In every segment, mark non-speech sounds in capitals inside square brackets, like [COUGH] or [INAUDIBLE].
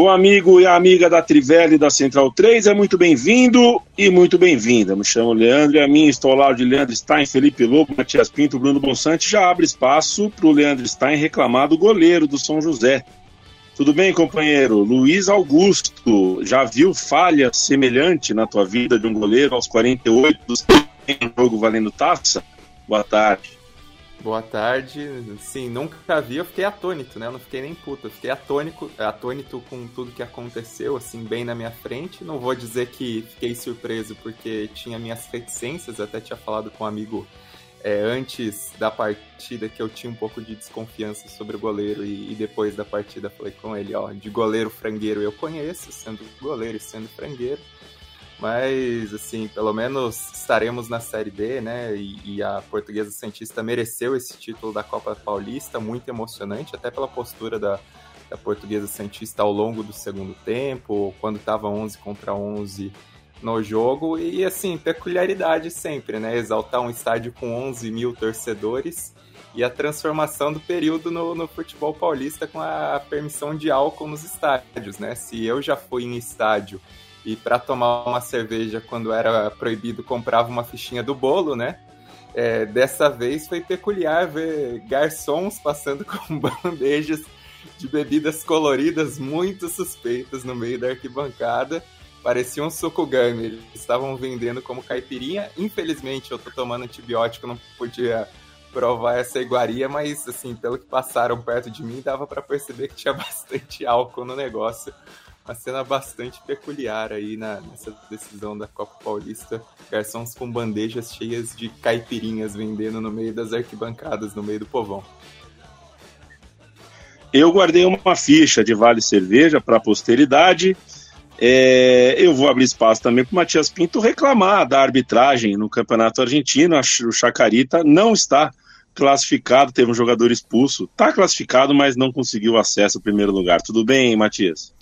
O amigo e a amiga da Trivela e da Central 3 é muito bem-vindo e muito bem-vinda. Me chamo Leandro e a mim estou ao lado de Leandro Stein, Felipe Lobo, Matias Pinto, Bruno Bonsante. Já abre espaço para o Leandro Stein reclamar do goleiro do São José. Tudo bem, companheiro? Luiz Augusto, já viu falha semelhante na tua vida de um goleiro aos 48 do jogo valendo taça? Boa tarde. Boa tarde. Sim, nunca vi, eu fiquei atônito, né? Eu não fiquei nem puto, eu fiquei atônico, atônito com tudo que aconteceu, assim, bem na minha frente. Não vou dizer que fiquei surpreso porque tinha minhas reticências, até tinha falado com um amigo é, antes da partida que eu tinha um pouco de desconfiança sobre o goleiro e, e, depois da partida falei com ele, ó, de goleiro frangueiro eu conheço, sendo goleiro e sendo frangueiro. Mas, assim, pelo menos estaremos na Série B, né? E, e, a Portuguesa Santista mereceu esse título da Copa Paulista, muito emocionante, até pela postura da, da Portuguesa Santista ao longo do segundo tempo, quando estava 11 contra 11 no jogo. E, assim, peculiaridade sempre, né? Exaltar um estádio com 11 mil torcedores e a transformação do período no, no futebol paulista com a permissão de álcool nos estádios, né? Se eu já fui em estádio e para tomar uma cerveja quando era proibido comprava uma fichinha do bolo, né? É, dessa vez foi peculiar ver garçons passando com [LAUGHS] bandejas de bebidas coloridas muito suspeitas no meio da arquibancada. Parecia um sukugami, eles estavam vendendo como caipirinha. Infelizmente eu tô tomando antibiótico, não podia provar essa iguaria, mas assim, pelo que passaram perto de mim, dava para perceber que tinha [LAUGHS] bastante álcool no negócio uma cena bastante peculiar aí na, nessa decisão da Copa Paulista. Garçons com bandejas cheias de caipirinhas vendendo no meio das arquibancadas, no meio do povão. Eu guardei uma ficha de Vale Cerveja para a posteridade. É, eu vou abrir espaço também para o Matias Pinto reclamar da arbitragem no Campeonato Argentino. O Chacarita não está classificado, teve um jogador expulso. Está classificado, mas não conseguiu acesso ao primeiro lugar. Tudo bem, Matias?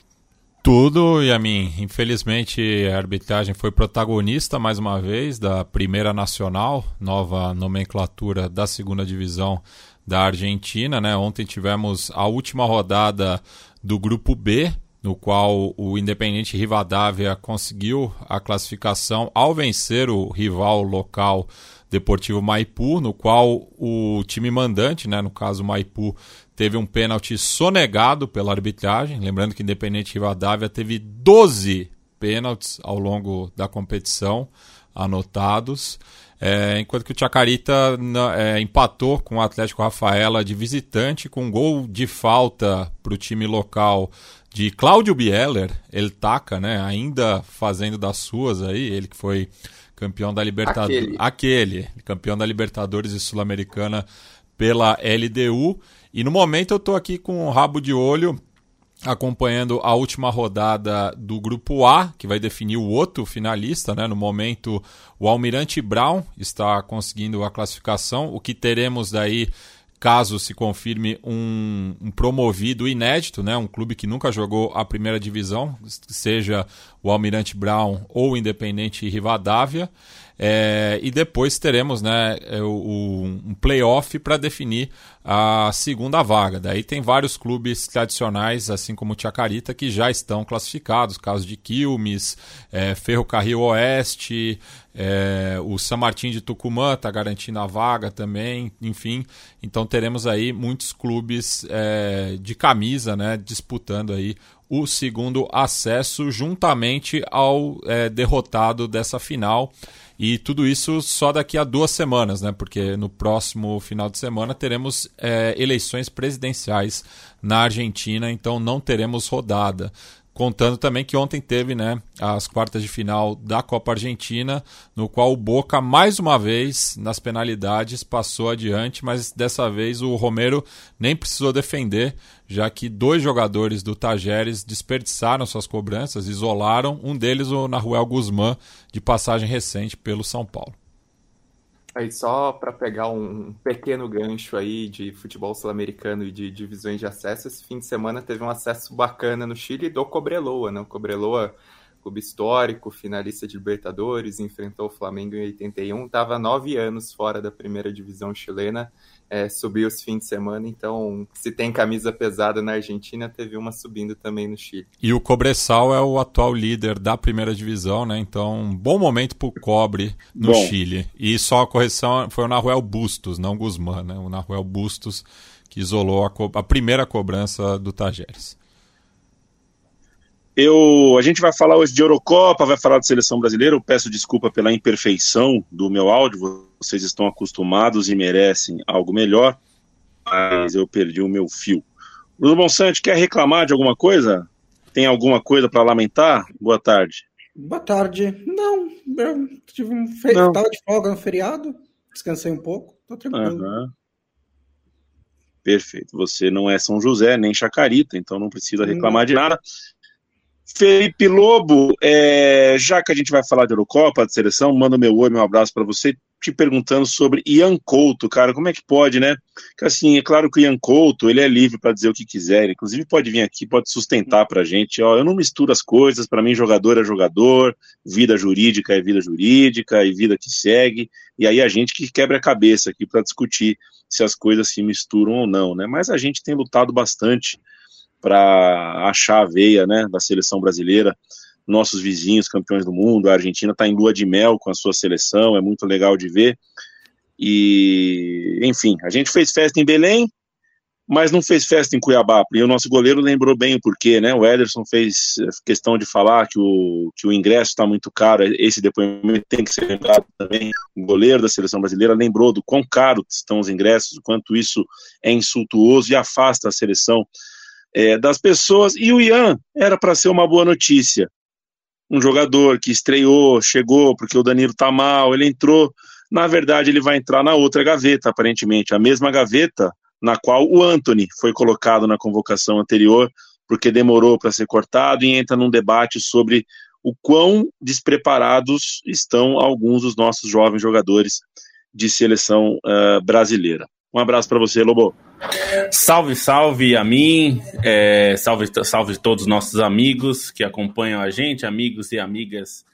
Tudo, a mim, infelizmente a arbitragem foi protagonista mais uma vez da Primeira Nacional, nova nomenclatura da segunda divisão da Argentina. Né? Ontem tivemos a última rodada do grupo B, no qual o Independente Rivadavia conseguiu a classificação ao vencer o rival local Deportivo Maipu, no qual o time mandante, né, no caso Maipu, teve um pênalti sonegado pela arbitragem. Lembrando que Independente Rivadavia teve 12 pênaltis ao longo da competição anotados. É, enquanto que o Chacarita é, empatou com o Atlético Rafaela de visitante com um gol de falta para o time local de Cláudio Bieler, ele taca, né, ainda fazendo das suas aí, ele que foi campeão da Libertadores, aquele. aquele, campeão da Libertadores e Sul-Americana pela LDU e no momento eu estou aqui com o rabo de olho acompanhando a última rodada do grupo A, que vai definir o outro finalista, né? No momento, o Almirante Brown está conseguindo a classificação, o que teremos daí caso se confirme um, um, promovido inédito, né, um clube que nunca jogou a primeira divisão, seja o Almirante Brown ou o Independente Rivadavia. É, e depois teremos né, é, o, um playoff para definir a segunda vaga. Daí tem vários clubes tradicionais, assim como o Chacarita, que já estão classificados. Caso de Quilmes, é, Ferrocarril Oeste, é, o San Martín de Tucumã está garantindo a vaga também. Enfim, então teremos aí muitos clubes é, de camisa né, disputando aí o segundo acesso juntamente ao é, derrotado dessa final. E tudo isso só daqui a duas semanas, né? Porque no próximo final de semana teremos é, eleições presidenciais na Argentina, então não teremos rodada. Contando também que ontem teve né, as quartas de final da Copa Argentina, no qual o Boca, mais uma vez, nas penalidades, passou adiante, mas dessa vez o Romero nem precisou defender, já que dois jogadores do Tajeres desperdiçaram suas cobranças, isolaram, um deles o Naruel Guzmán, de passagem recente pelo São Paulo. Aí só para pegar um pequeno gancho aí de futebol sul-americano e de divisões de acesso, esse fim de semana teve um acesso bacana no Chile do Cobreloa, né? O Cobreloa, clube histórico, finalista de Libertadores, enfrentou o Flamengo em 81, estava nove anos fora da primeira divisão chilena é, subiu os fins de semana, então se tem camisa pesada na Argentina, teve uma subindo também no Chile. E o Cobressal é o atual líder da primeira divisão, né? Então, um bom momento para o Cobre no bom. Chile. E só a correção foi o Naruel Bustos, não Guzmán, né? O Naruel Bustos que isolou a, co a primeira cobrança do Tajeres. Eu, a gente vai falar hoje de Eurocopa, vai falar de seleção brasileira. Eu peço desculpa pela imperfeição do meu áudio. Vocês estão acostumados e merecem algo melhor, mas eu perdi o meu fio. Bruno Bonsante, quer reclamar de alguma coisa? Tem alguma coisa para lamentar? Boa tarde. Boa tarde. Não, eu tive um fe... Não. tava de folga no feriado, descansei um pouco, tô tranquilo. Uhum. Perfeito. Você não é São José nem Chacarita, então não precisa reclamar de nada. Felipe Lobo, é, já que a gente vai falar de Eurocopa, de seleção, manda meu oi, meu abraço para você, te perguntando sobre Ian Couto, cara, como é que pode, né? Que assim, é claro que o Ian Couto, ele é livre para dizer o que quiser, inclusive pode vir aqui, pode sustentar pra gente, ó, eu não misturo as coisas, para mim jogador é jogador, vida jurídica é vida jurídica e vida que segue, e aí a gente que quebra a cabeça aqui para discutir se as coisas se misturam ou não, né? Mas a gente tem lutado bastante para achar a veia né, da seleção brasileira. Nossos vizinhos, campeões do mundo, a Argentina está em lua de mel com a sua seleção, é muito legal de ver. E, enfim, a gente fez festa em Belém, mas não fez festa em Cuiabá. E o nosso goleiro lembrou bem o porquê, né? O Ederson fez questão de falar que o, que o ingresso está muito caro. Esse depoimento tem que ser lembrado também. O goleiro da seleção brasileira lembrou do quão caro estão os ingressos, o quanto isso é insultuoso e afasta a seleção é, das pessoas. E o Ian era para ser uma boa notícia. Um jogador que estreou, chegou porque o Danilo tá mal, ele entrou. Na verdade, ele vai entrar na outra gaveta, aparentemente, a mesma gaveta na qual o Anthony foi colocado na convocação anterior, porque demorou para ser cortado e entra num debate sobre o quão despreparados estão alguns dos nossos jovens jogadores de seleção uh, brasileira. Um abraço para você, Lobo. Salve, salve a mim, é, salve, salve todos os nossos amigos que acompanham a gente, amigos e amigas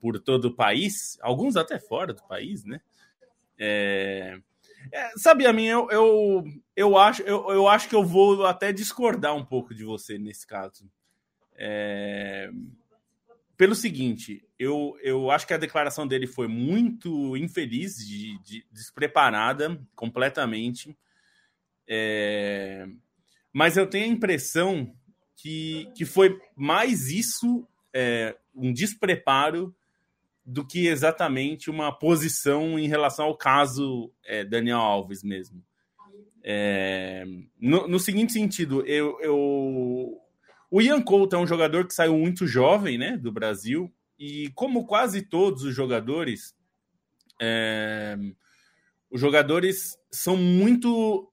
por todo o país, alguns até fora do país, né? É, é, sabe, a mim, eu, eu, eu, acho, eu, eu acho que eu vou até discordar um pouco de você nesse caso. É, pelo seguinte, eu, eu acho que a declaração dele foi muito infeliz, de, de despreparada completamente. É... Mas eu tenho a impressão que, que foi mais isso, é, um despreparo, do que exatamente uma posição em relação ao caso é, Daniel Alves mesmo. É, no, no, seguinte sentido, eu, eu, o Ian Couto é um jogador que saiu muito jovem né, do Brasil, e como quase todos os jogadores, é, os jogadores são muito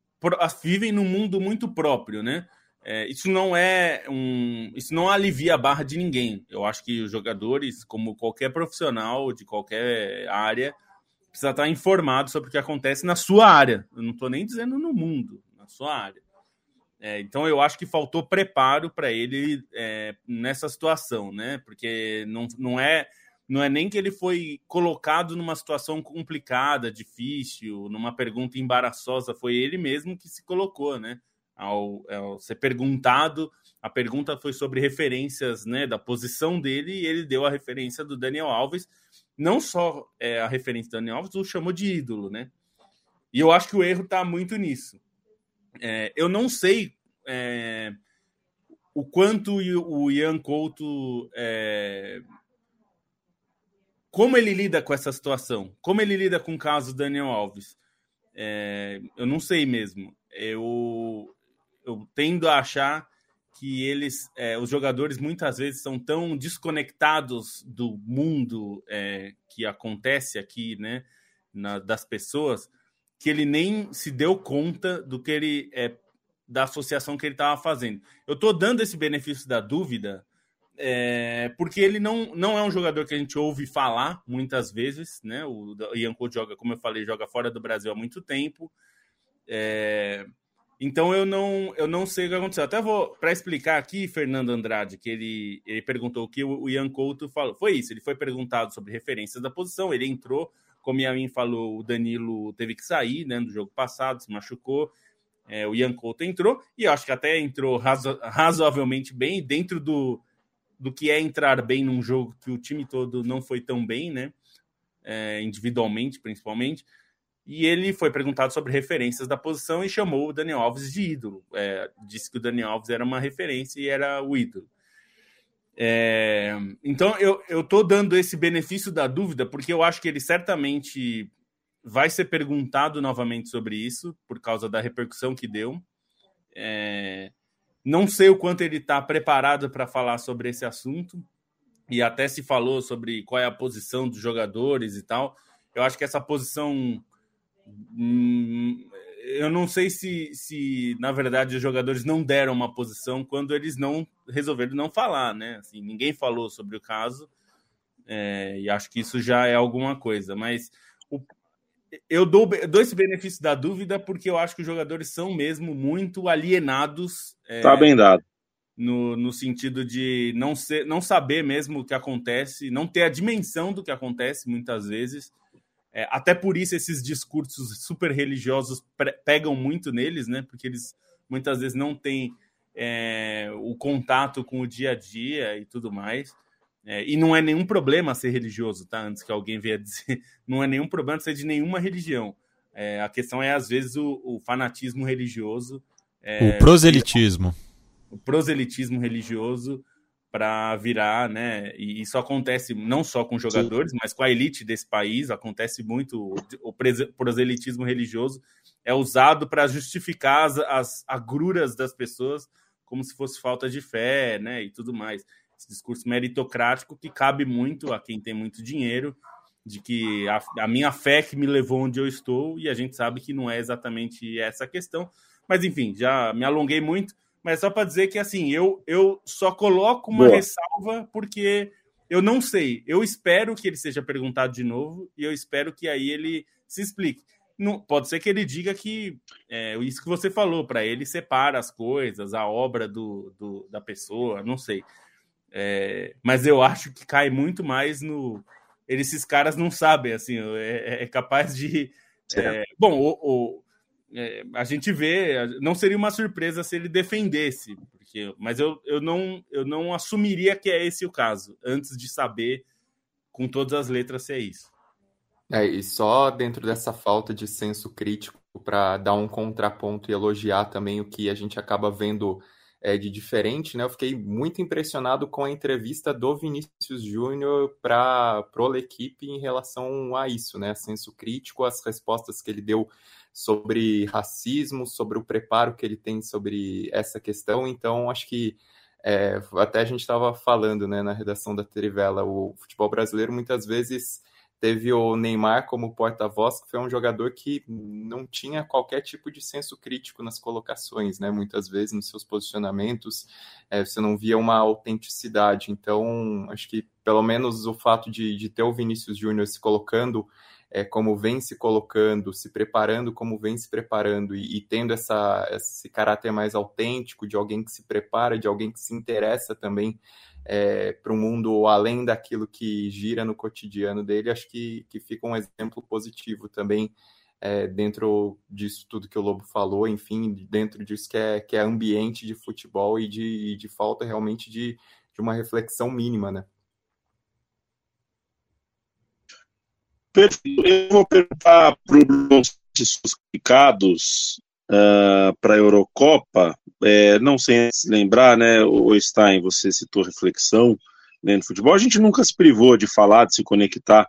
vivem num mundo muito próprio, né? É, isso não é um, isso não alivia a barra de ninguém. Eu acho que os jogadores, como qualquer profissional de qualquer área, precisa estar informado sobre o que acontece na sua área. Eu não estou nem dizendo no mundo, na sua área. É, então eu acho que faltou preparo para ele é, nessa situação, né? Porque não, não é não é nem que ele foi colocado numa situação complicada, difícil, numa pergunta embaraçosa, foi ele mesmo que se colocou, né? Ao, ao, ser perguntado, a pergunta foi sobre referências né, da posição dele e ele deu a referência do Daniel Alves. Não só é, a referência do Daniel Alves, o chamou de ídolo, né? E eu acho que o erro está muito nisso. É, eu não sei é, o quanto o Ian Couto é, como ele lida com essa situação? Como ele lida com o caso Daniel Alves? É, eu não sei mesmo. Eu, eu tendo a achar que eles, é, os jogadores muitas vezes são tão desconectados do mundo é, que acontece aqui, né, na, das pessoas, que ele nem se deu conta do que ele é, da associação que ele estava fazendo. Eu estou dando esse benefício da dúvida é, porque ele não, não é um jogador que a gente ouve falar muitas vezes, né? O Ian Couto joga, como eu falei, joga fora do Brasil há muito tempo. É, então eu não, eu não sei o que aconteceu. Até vou para explicar aqui, Fernando Andrade, que ele, ele perguntou o que o Ian Couto falou. Foi isso, ele foi perguntado sobre referências da posição, ele entrou, como a mim falou, o Danilo teve que sair né, do jogo passado, se machucou. É, o Ian Couto entrou, e acho que até entrou razo razoavelmente bem, dentro do, do que é entrar bem num jogo que o time todo não foi tão bem, né? É, individualmente, principalmente. E ele foi perguntado sobre referências da posição e chamou o Daniel Alves de ídolo. É, disse que o Daniel Alves era uma referência e era o ídolo. É, então eu, eu tô dando esse benefício da dúvida porque eu acho que ele certamente vai ser perguntado novamente sobre isso por causa da repercussão que deu. É, não sei o quanto ele está preparado para falar sobre esse assunto, e até se falou sobre qual é a posição dos jogadores e tal. Eu acho que essa posição. Eu não sei se, se, na verdade, os jogadores não deram uma posição quando eles não resolveram não falar, né? Assim, ninguém falou sobre o caso, é, e acho que isso já é alguma coisa. Mas o, eu dou, dou esse benefício da dúvida porque eu acho que os jogadores são mesmo muito alienados. É, tá bem dado. No, no sentido de não, ser, não saber mesmo o que acontece, não ter a dimensão do que acontece muitas vezes. É, até por isso esses discursos super religiosos pegam muito neles, né? Porque eles muitas vezes não têm é, o contato com o dia a dia e tudo mais. É, e não é nenhum problema ser religioso, tá? Antes que alguém venha [LAUGHS] dizer, não é nenhum problema ser de nenhuma religião. É, a questão é, às vezes, o, o fanatismo religioso. É, o proselitismo. O proselitismo religioso para virar, né? E isso acontece não só com jogadores, Sim. mas com a elite desse país. Acontece muito. O proselitismo religioso é usado para justificar as, as agruras das pessoas como se fosse falta de fé, né? E tudo mais esse discurso meritocrático que cabe muito a quem tem muito dinheiro, de que a, a, minha fé que me levou onde eu estou, e a gente sabe que não é exatamente essa a questão. Mas enfim, já me alonguei muito, mas só para dizer que assim, eu, eu só coloco uma Boa. ressalva porque eu não sei. Eu espero que ele seja perguntado de novo e eu espero que aí ele se explique. Não, pode ser que ele diga que é, isso que você falou, para ele separa as coisas, a obra do, do, da pessoa, não sei. É, mas eu acho que cai muito mais no. Esses caras não sabem, assim, é, é capaz de. É, bom, o, o é, a gente vê, não seria uma surpresa se ele defendesse, porque, mas eu, eu, não, eu não assumiria que é esse o caso, antes de saber com todas as letras se é isso. É, e só dentro dessa falta de senso crítico, para dar um contraponto e elogiar também o que a gente acaba vendo é, de diferente, né? Eu fiquei muito impressionado com a entrevista do Vinícius Júnior para a equipe em relação a isso, né? Senso crítico, as respostas que ele deu sobre racismo, sobre o preparo que ele tem sobre essa questão. Então, acho que é, até a gente estava falando né, na redação da Trivela, o futebol brasileiro muitas vezes Teve o Neymar como porta-voz, que foi um jogador que não tinha qualquer tipo de senso crítico nas colocações, né? Muitas vezes nos seus posicionamentos é, você não via uma autenticidade. Então, acho que pelo menos o fato de, de ter o Vinícius Júnior se colocando é, como vem se colocando, se preparando como vem se preparando e, e tendo essa, esse caráter mais autêntico de alguém que se prepara, de alguém que se interessa também é, para o mundo além daquilo que gira no cotidiano dele, acho que, que fica um exemplo positivo também é, dentro disso tudo que o Lobo falou, enfim, dentro disso que é, que é ambiente de futebol e de, de falta realmente de, de uma reflexão mínima, né? Perfeito. Eu vou perguntar para os classificados uh, para a Eurocopa, é, não sem se lembrar, né, o Stein, você citou reflexão né, no futebol, a gente nunca se privou de falar, de se conectar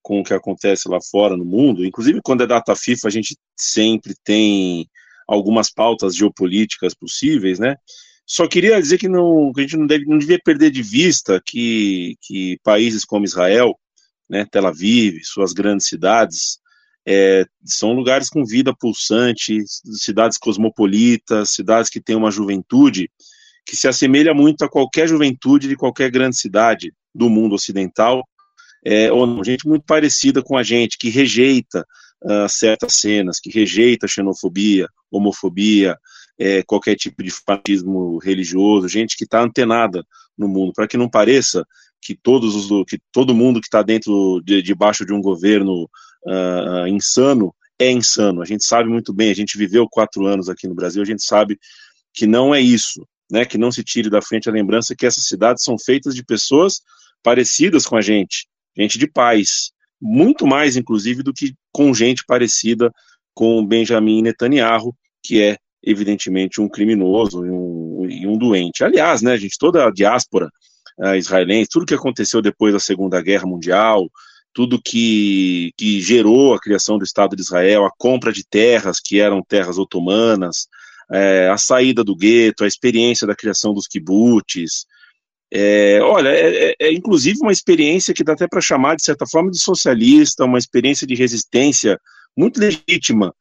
com o que acontece lá fora no mundo, inclusive quando é data FIFA a gente sempre tem algumas pautas geopolíticas possíveis, né, Só queria dizer que, não, que a gente não, deve, não devia perder de vista que, que países como Israel, né, Tel Aviv, suas grandes cidades, é, são lugares com vida pulsante, cidades cosmopolitas, cidades que têm uma juventude que se assemelha muito a qualquer juventude de qualquer grande cidade do mundo ocidental, é, ou não, gente muito parecida com a gente, que rejeita uh, certas cenas, que rejeita xenofobia, homofobia, é, qualquer tipo de fanatismo religioso, gente que está antenada no mundo, para que não pareça que todos os que todo mundo que está dentro de, debaixo de um governo uh, insano é insano. A gente sabe muito bem, a gente viveu quatro anos aqui no Brasil, a gente sabe que não é isso, né? Que não se tire da frente a lembrança que essas cidades são feitas de pessoas parecidas com a gente, gente de paz, muito mais inclusive do que com gente parecida com Benjamin Netanyahu, que é evidentemente um criminoso e um, e um doente. Aliás, né, gente, toda a diáspora uh, israelense, tudo que aconteceu depois da Segunda Guerra Mundial, tudo que, que gerou a criação do Estado de Israel, a compra de terras que eram terras otomanas, é, a saída do gueto, a experiência da criação dos kibbutz. É, olha, é, é, inclusive uma experiência que dá até para chamar, de certa forma, de socialista, uma experiência de resistência muito legítima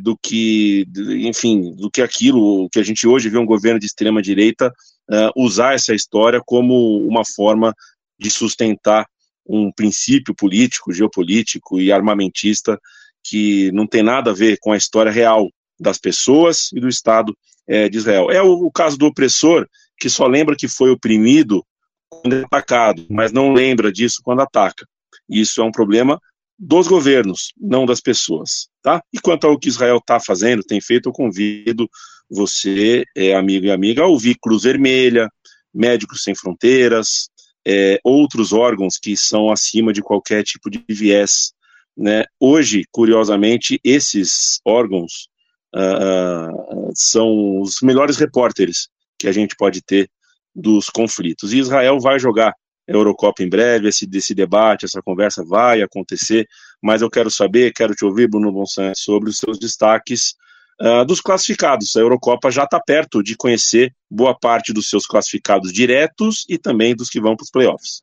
do que, enfim, do que aquilo que a gente hoje vê um governo de extrema direita uh, usar essa história como uma forma de sustentar um princípio político, geopolítico e armamentista que não tem nada a ver com a história real das pessoas e do Estado é, de Israel. É o, o, caso do opressor que só lembra que foi oprimido quando é atacado, mas não lembra disso quando ataca. Isso é um problema dos governos, não das pessoas, tá? E quanto ao que Israel está fazendo, tem feito, eu convido você, é, amigo e amiga, a ouvir Cruz Vermelha, Médicos Sem Fronteiras, é, outros órgãos que são acima de qualquer tipo de viés. Né? Hoje, curiosamente, esses órgãos uh, são os melhores repórteres que a gente pode ter dos conflitos. E Israel vai jogar Eurocopa em breve, esse, esse debate, essa conversa vai acontecer, mas eu quero saber, quero te ouvir, Bruno Bonsan, sobre os seus destaques uh, dos classificados. A Eurocopa já está perto de conhecer boa parte dos seus classificados diretos e também dos que vão para os playoffs.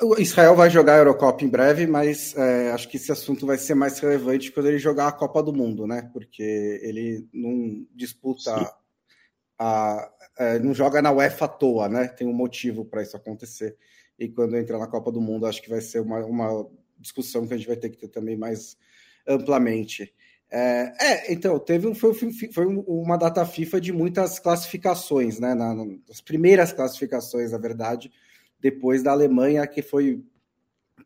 O Israel vai jogar a Eurocopa em breve, mas é, acho que esse assunto vai ser mais relevante quando ele jogar a Copa do Mundo, né? Porque ele não disputa a, é, não joga na UEFA à toa, né? Tem um motivo para isso acontecer. E quando entrar na Copa do Mundo, acho que vai ser uma, uma discussão que a gente vai ter que ter também mais amplamente. É, é então, teve um, foi, foi, uma data FIFA de muitas classificações, né? Na, nas primeiras classificações, na verdade, depois da Alemanha, que foi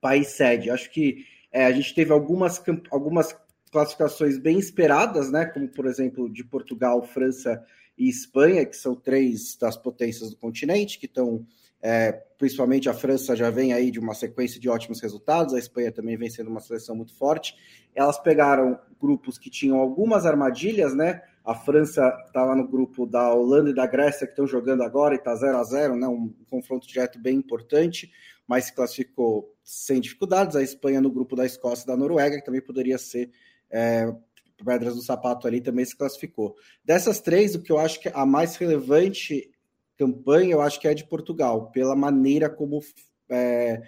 país sede. Acho que é, a gente teve algumas, algumas classificações bem esperadas, né? Como, por exemplo, de Portugal, França e Espanha, que são três das potências do continente, que estão, é, principalmente a França já vem aí de uma sequência de ótimos resultados, a Espanha também vem sendo uma seleção muito forte. Elas pegaram grupos que tinham algumas armadilhas, né? A França estava no grupo da Holanda e da Grécia, que estão jogando agora e está 0 a 0 né? Um confronto direto bem importante, mas se classificou sem dificuldades. A Espanha no grupo da Escócia e da Noruega, que também poderia ser é, Pedras do Sapato ali também se classificou. Dessas três, o que eu acho que a mais relevante campanha, eu acho que é de Portugal, pela maneira como é, é,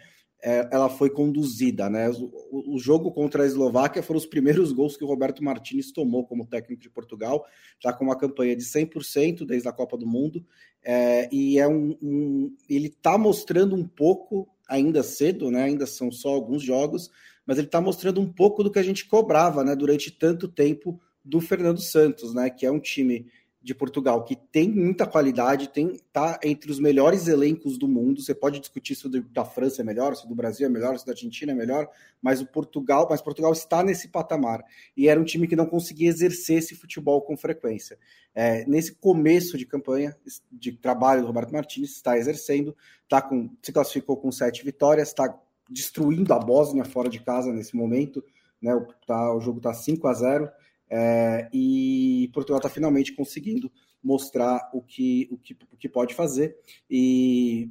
ela foi conduzida. Né? O, jogo contra a Eslováquia foram os primeiros gols que o Roberto Martins tomou como técnico de Portugal, já com uma campanha de 100% desde a Copa do Mundo, é, e é um, um ele está mostrando um pouco, ainda cedo, né? ainda são só alguns jogos, mas ele está mostrando um pouco do que a gente cobrava né, durante tanto tempo do Fernando Santos, né, que é um time de Portugal que tem muita qualidade, tem tá entre os melhores elencos do mundo. Você pode discutir se o da França é melhor, se o do Brasil é melhor, se o da Argentina é melhor, mas o Portugal, mas Portugal está nesse patamar e era um time que não conseguia exercer esse futebol com frequência. É, nesse começo de campanha de trabalho do Roberto Martins está exercendo, tá com se classificou com sete vitórias, está destruindo a Bósnia fora de casa nesse momento. Né? O, tá, o jogo está 5 a 0 é, e Portugal está finalmente conseguindo mostrar o que, o, que, o que pode fazer. E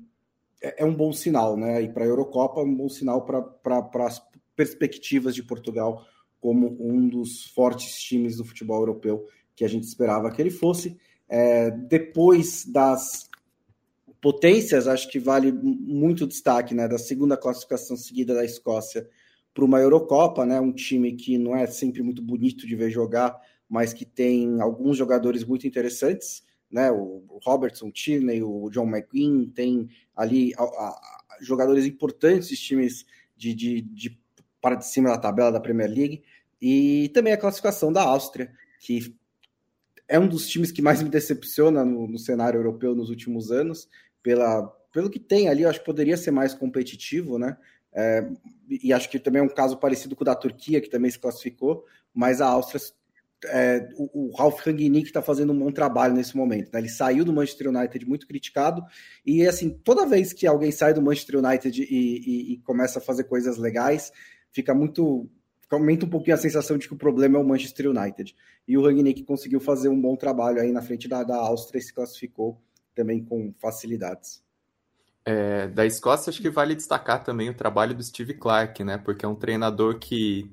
é, é um bom sinal, né? E para a Eurocopa, um bom sinal para as perspectivas de Portugal como um dos fortes times do futebol europeu que a gente esperava que ele fosse. É, depois das potências, acho que vale muito destaque, né? Da segunda classificação seguida da Escócia para uma Eurocopa, né? Um time que não é sempre muito bonito de ver jogar, mas que tem alguns jogadores muito interessantes, né? O Robertson, Tierney, o John McGuinn, tem ali a, a, jogadores importantes times de, de, de para de cima da tabela da Premier League e também a classificação da Áustria, que é um dos times que mais me decepciona no, no cenário europeu nos últimos anos, pela, pelo que tem ali, eu acho que poderia ser mais competitivo, né? É, e acho que também é um caso parecido com o da Turquia, que também se classificou, mas a Áustria, é, o, o, Ralf Rangnick está fazendo um bom trabalho nesse momento. Né? Ele saiu do Manchester United muito criticado, e assim, toda vez que alguém sai do Manchester United e, e, e começa a fazer coisas legais, fica muito. aumenta um pouquinho a sensação de que o problema é o Manchester United. E o Rangnick conseguiu fazer um bom trabalho aí na frente da, da Áustria e se classificou também com facilidades. É, da Escócia, acho que vale destacar também o trabalho do Steve Clark, né? Porque é um treinador que,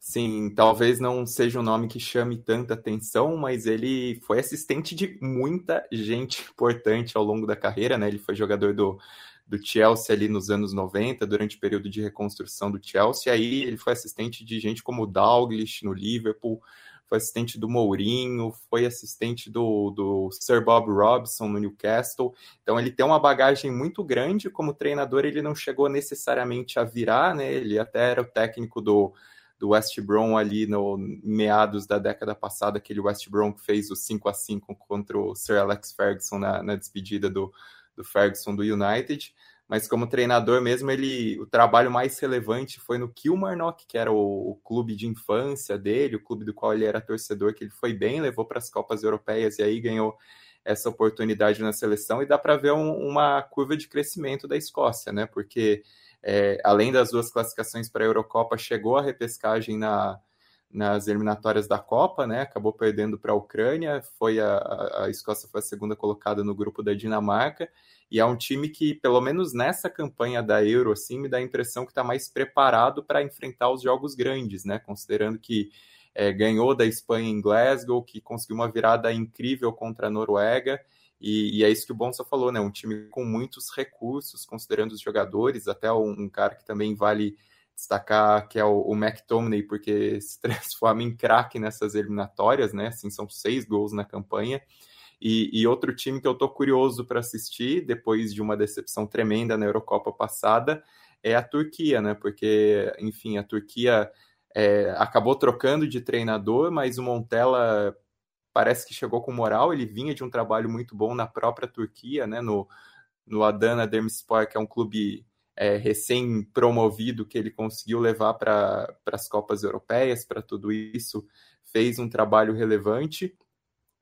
sim, talvez não seja um nome que chame tanta atenção, mas ele foi assistente de muita gente importante ao longo da carreira, né? Ele foi jogador do, do Chelsea ali nos anos 90, durante o período de reconstrução do Chelsea. Aí ele foi assistente de gente como Dalglish no Liverpool, foi assistente do Mourinho, foi assistente do, do Sir Bob Robson no Newcastle. Então ele tem uma bagagem muito grande como treinador, ele não chegou necessariamente a virar, né? Ele até era o técnico do, do West Brom ali no meados da década passada, aquele West Brom que fez o 5 a 5 contra o Sir Alex Ferguson na, na despedida do, do Ferguson do United mas como treinador mesmo, ele o trabalho mais relevante foi no Kilmarnock, que era o, o, clube de infância dele, o clube do qual ele era torcedor, que ele foi bem, levou para as Copas Europeias e aí ganhou essa oportunidade na seleção e dá para ver um, uma curva de crescimento da Escócia, né? Porque é, além das duas classificações para a Eurocopa, chegou a repescagem na, nas eliminatórias da Copa, né? Acabou perdendo para a Ucrânia, foi a, a Escócia foi a segunda colocada no grupo da Dinamarca e é um time que, pelo menos nessa campanha da Euro, assim, me dá a impressão que está mais preparado para enfrentar os jogos grandes, né? Considerando que é, ganhou da Espanha em Glasgow, que conseguiu uma virada incrível contra a Noruega. E, e, é isso que o Bonsa falou, né? Um time com muitos recursos, considerando os jogadores, até um, um cara que também vale destacar, que é o, o McTominay, porque se [LAUGHS] transforma em craque nessas eliminatórias, né? Assim, são seis gols na campanha. E, e outro time que eu tô curioso para assistir, depois de uma decepção tremenda na Eurocopa passada, é a Turquia, né? Porque, enfim, a Turquia é, acabou trocando de treinador, mas o Montella parece que chegou com moral. Ele vinha de um trabalho muito bom na própria Turquia, né? No, no Adana Demirspor, que é um clube é, recém-promovido que ele conseguiu levar para as Copas Europeias, para tudo isso, fez um trabalho relevante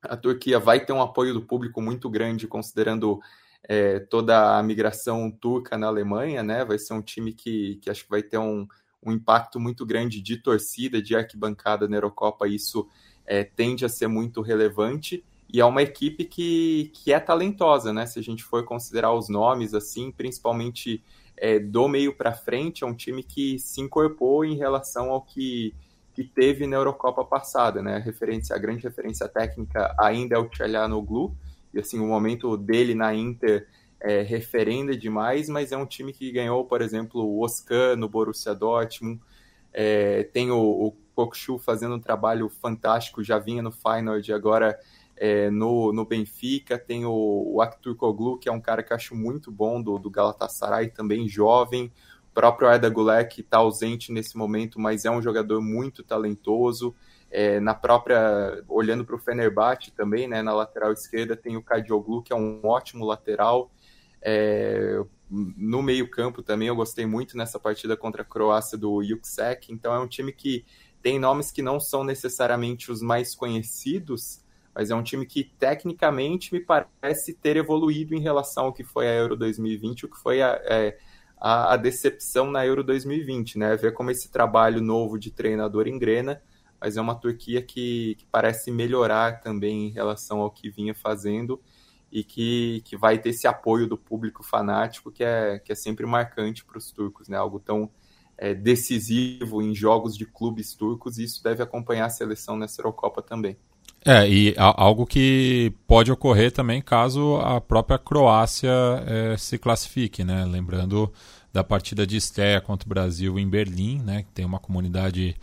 a Turquia vai ter um apoio do público muito grande, considerando é, toda a migração turca na Alemanha, né? Vai ser um time que, que acho que vai ter um, um impacto muito grande de torcida, de arquibancada na Eurocopa, isso é, tende a ser muito relevante. E é uma equipe que, que é talentosa, né? Se a gente for considerar os nomes, assim, principalmente é, do meio para frente, é um time que se incorporou em relação ao que que teve na Eurocopa passada, né? A referência, a grande referência técnica ainda é o Tchalanoglu, e assim, o momento dele na Inter é referenda demais, mas é um time que ganhou, por exemplo, o Oscar no Borussia Dortmund, é, tem o, o Kokshu fazendo um trabalho fantástico, já vinha no Feyenoord, agora é, no, no Benfica, tem o, o Aktürkoğlu, que é um cara que acho muito bom do, do Galatasaray, também jovem, próprio Arda que está ausente nesse momento, mas é um jogador muito talentoso. É, na própria, olhando para o Fenerbahçe também, né, na lateral esquerda tem o Kadioglu, que é um ótimo lateral. É, no meio campo também eu gostei muito nessa partida contra a Croácia do Yuksek, então é um time que tem nomes que não são necessariamente os mais conhecidos, mas é um time que tecnicamente me parece ter evoluído em relação ao que foi a Euro 2020, o que foi a, é, a, a, decepção na Euro 2020, né? Ver como esse trabalho novo de treinador engrena, mas é uma Turquia que, que parece melhorar também em relação ao que vinha fazendo e que, que vai ter esse apoio do público fanático que é, que é sempre marcante para os turcos, né? Algo tão é, decisivo em jogos de clubes turcos e isso deve acompanhar a seleção nessa Eurocopa também. É, e algo que pode ocorrer também caso a própria Croácia é, se classifique, né? Lembrando da partida de estreia contra o Brasil em Berlim, né? Que tem uma comunidade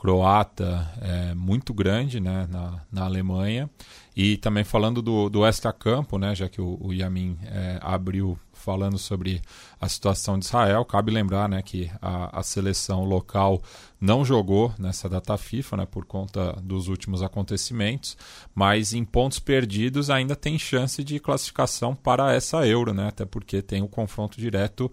croata é, muito grande né, na, na Alemanha. E também falando do, do extra-campo, né, já que o, o Yamin é, abriu falando sobre a situação de Israel, cabe lembrar né, que a, a seleção local não jogou nessa data FIFA né, por conta dos últimos acontecimentos, mas em pontos perdidos ainda tem chance de classificação para essa Euro, né, até porque tem o confronto direto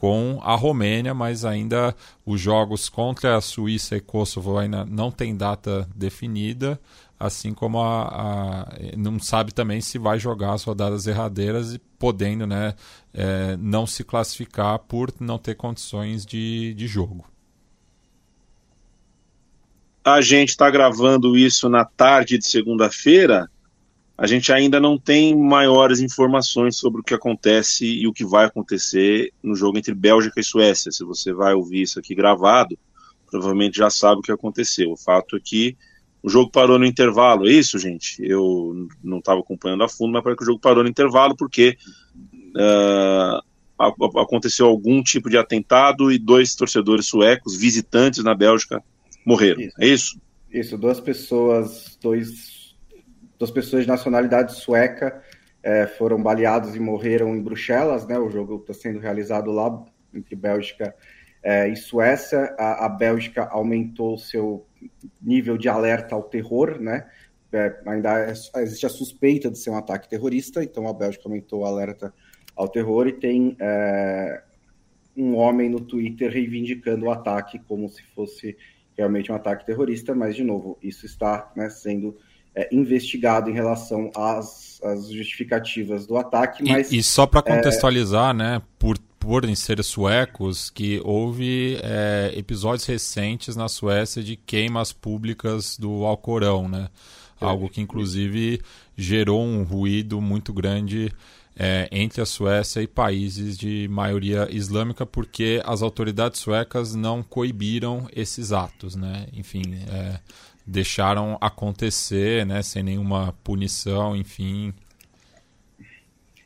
com a Romênia, mas ainda os jogos contra a Suíça e Kosovo ainda não tem data definida, assim como a, a não sabe também se vai jogar as rodadas erradeiras e podendo né, é, não se classificar por não ter condições de, de jogo. A gente está gravando isso na tarde de segunda-feira a gente ainda não tem maiores informações sobre o que acontece e o que vai acontecer no jogo entre Bélgica e Suécia. Se você vai ouvir isso aqui gravado, provavelmente já sabe o que aconteceu. O fato é que o jogo parou no intervalo, é isso, gente? Eu não estava acompanhando a fundo, mas parece que o jogo parou no intervalo porque uh, aconteceu algum tipo de atentado e dois torcedores suecos, visitantes na Bélgica, morreram. Isso. É isso? Isso, duas pessoas, dois duas pessoas de nacionalidade sueca é, foram baleados e morreram em Bruxelas, né? O jogo está sendo realizado lá entre Bélgica é, e Suécia. A, a, Bélgica aumentou seu nível de alerta ao terror, né? É, ainda é, existe a suspeita de ser um ataque terrorista, então a Bélgica aumentou o alerta ao terror e tem é, um homem no Twitter reivindicando o ataque como se fosse realmente um ataque terrorista, mas de novo isso está né, sendo é, investigado em relação às, às, justificativas do ataque. Mas, e, e só para é, contextualizar, né, por, por ser suecos, que houve é, episódios recentes na Suécia de queimas públicas do Alcorão, né? É. Algo que inclusive gerou um ruído muito grande é, entre a Suécia e países de maioria islâmica, porque as autoridades suecas não coibiram esses atos, né? Enfim, é, deixaram acontecer, né, sem nenhuma punição, enfim.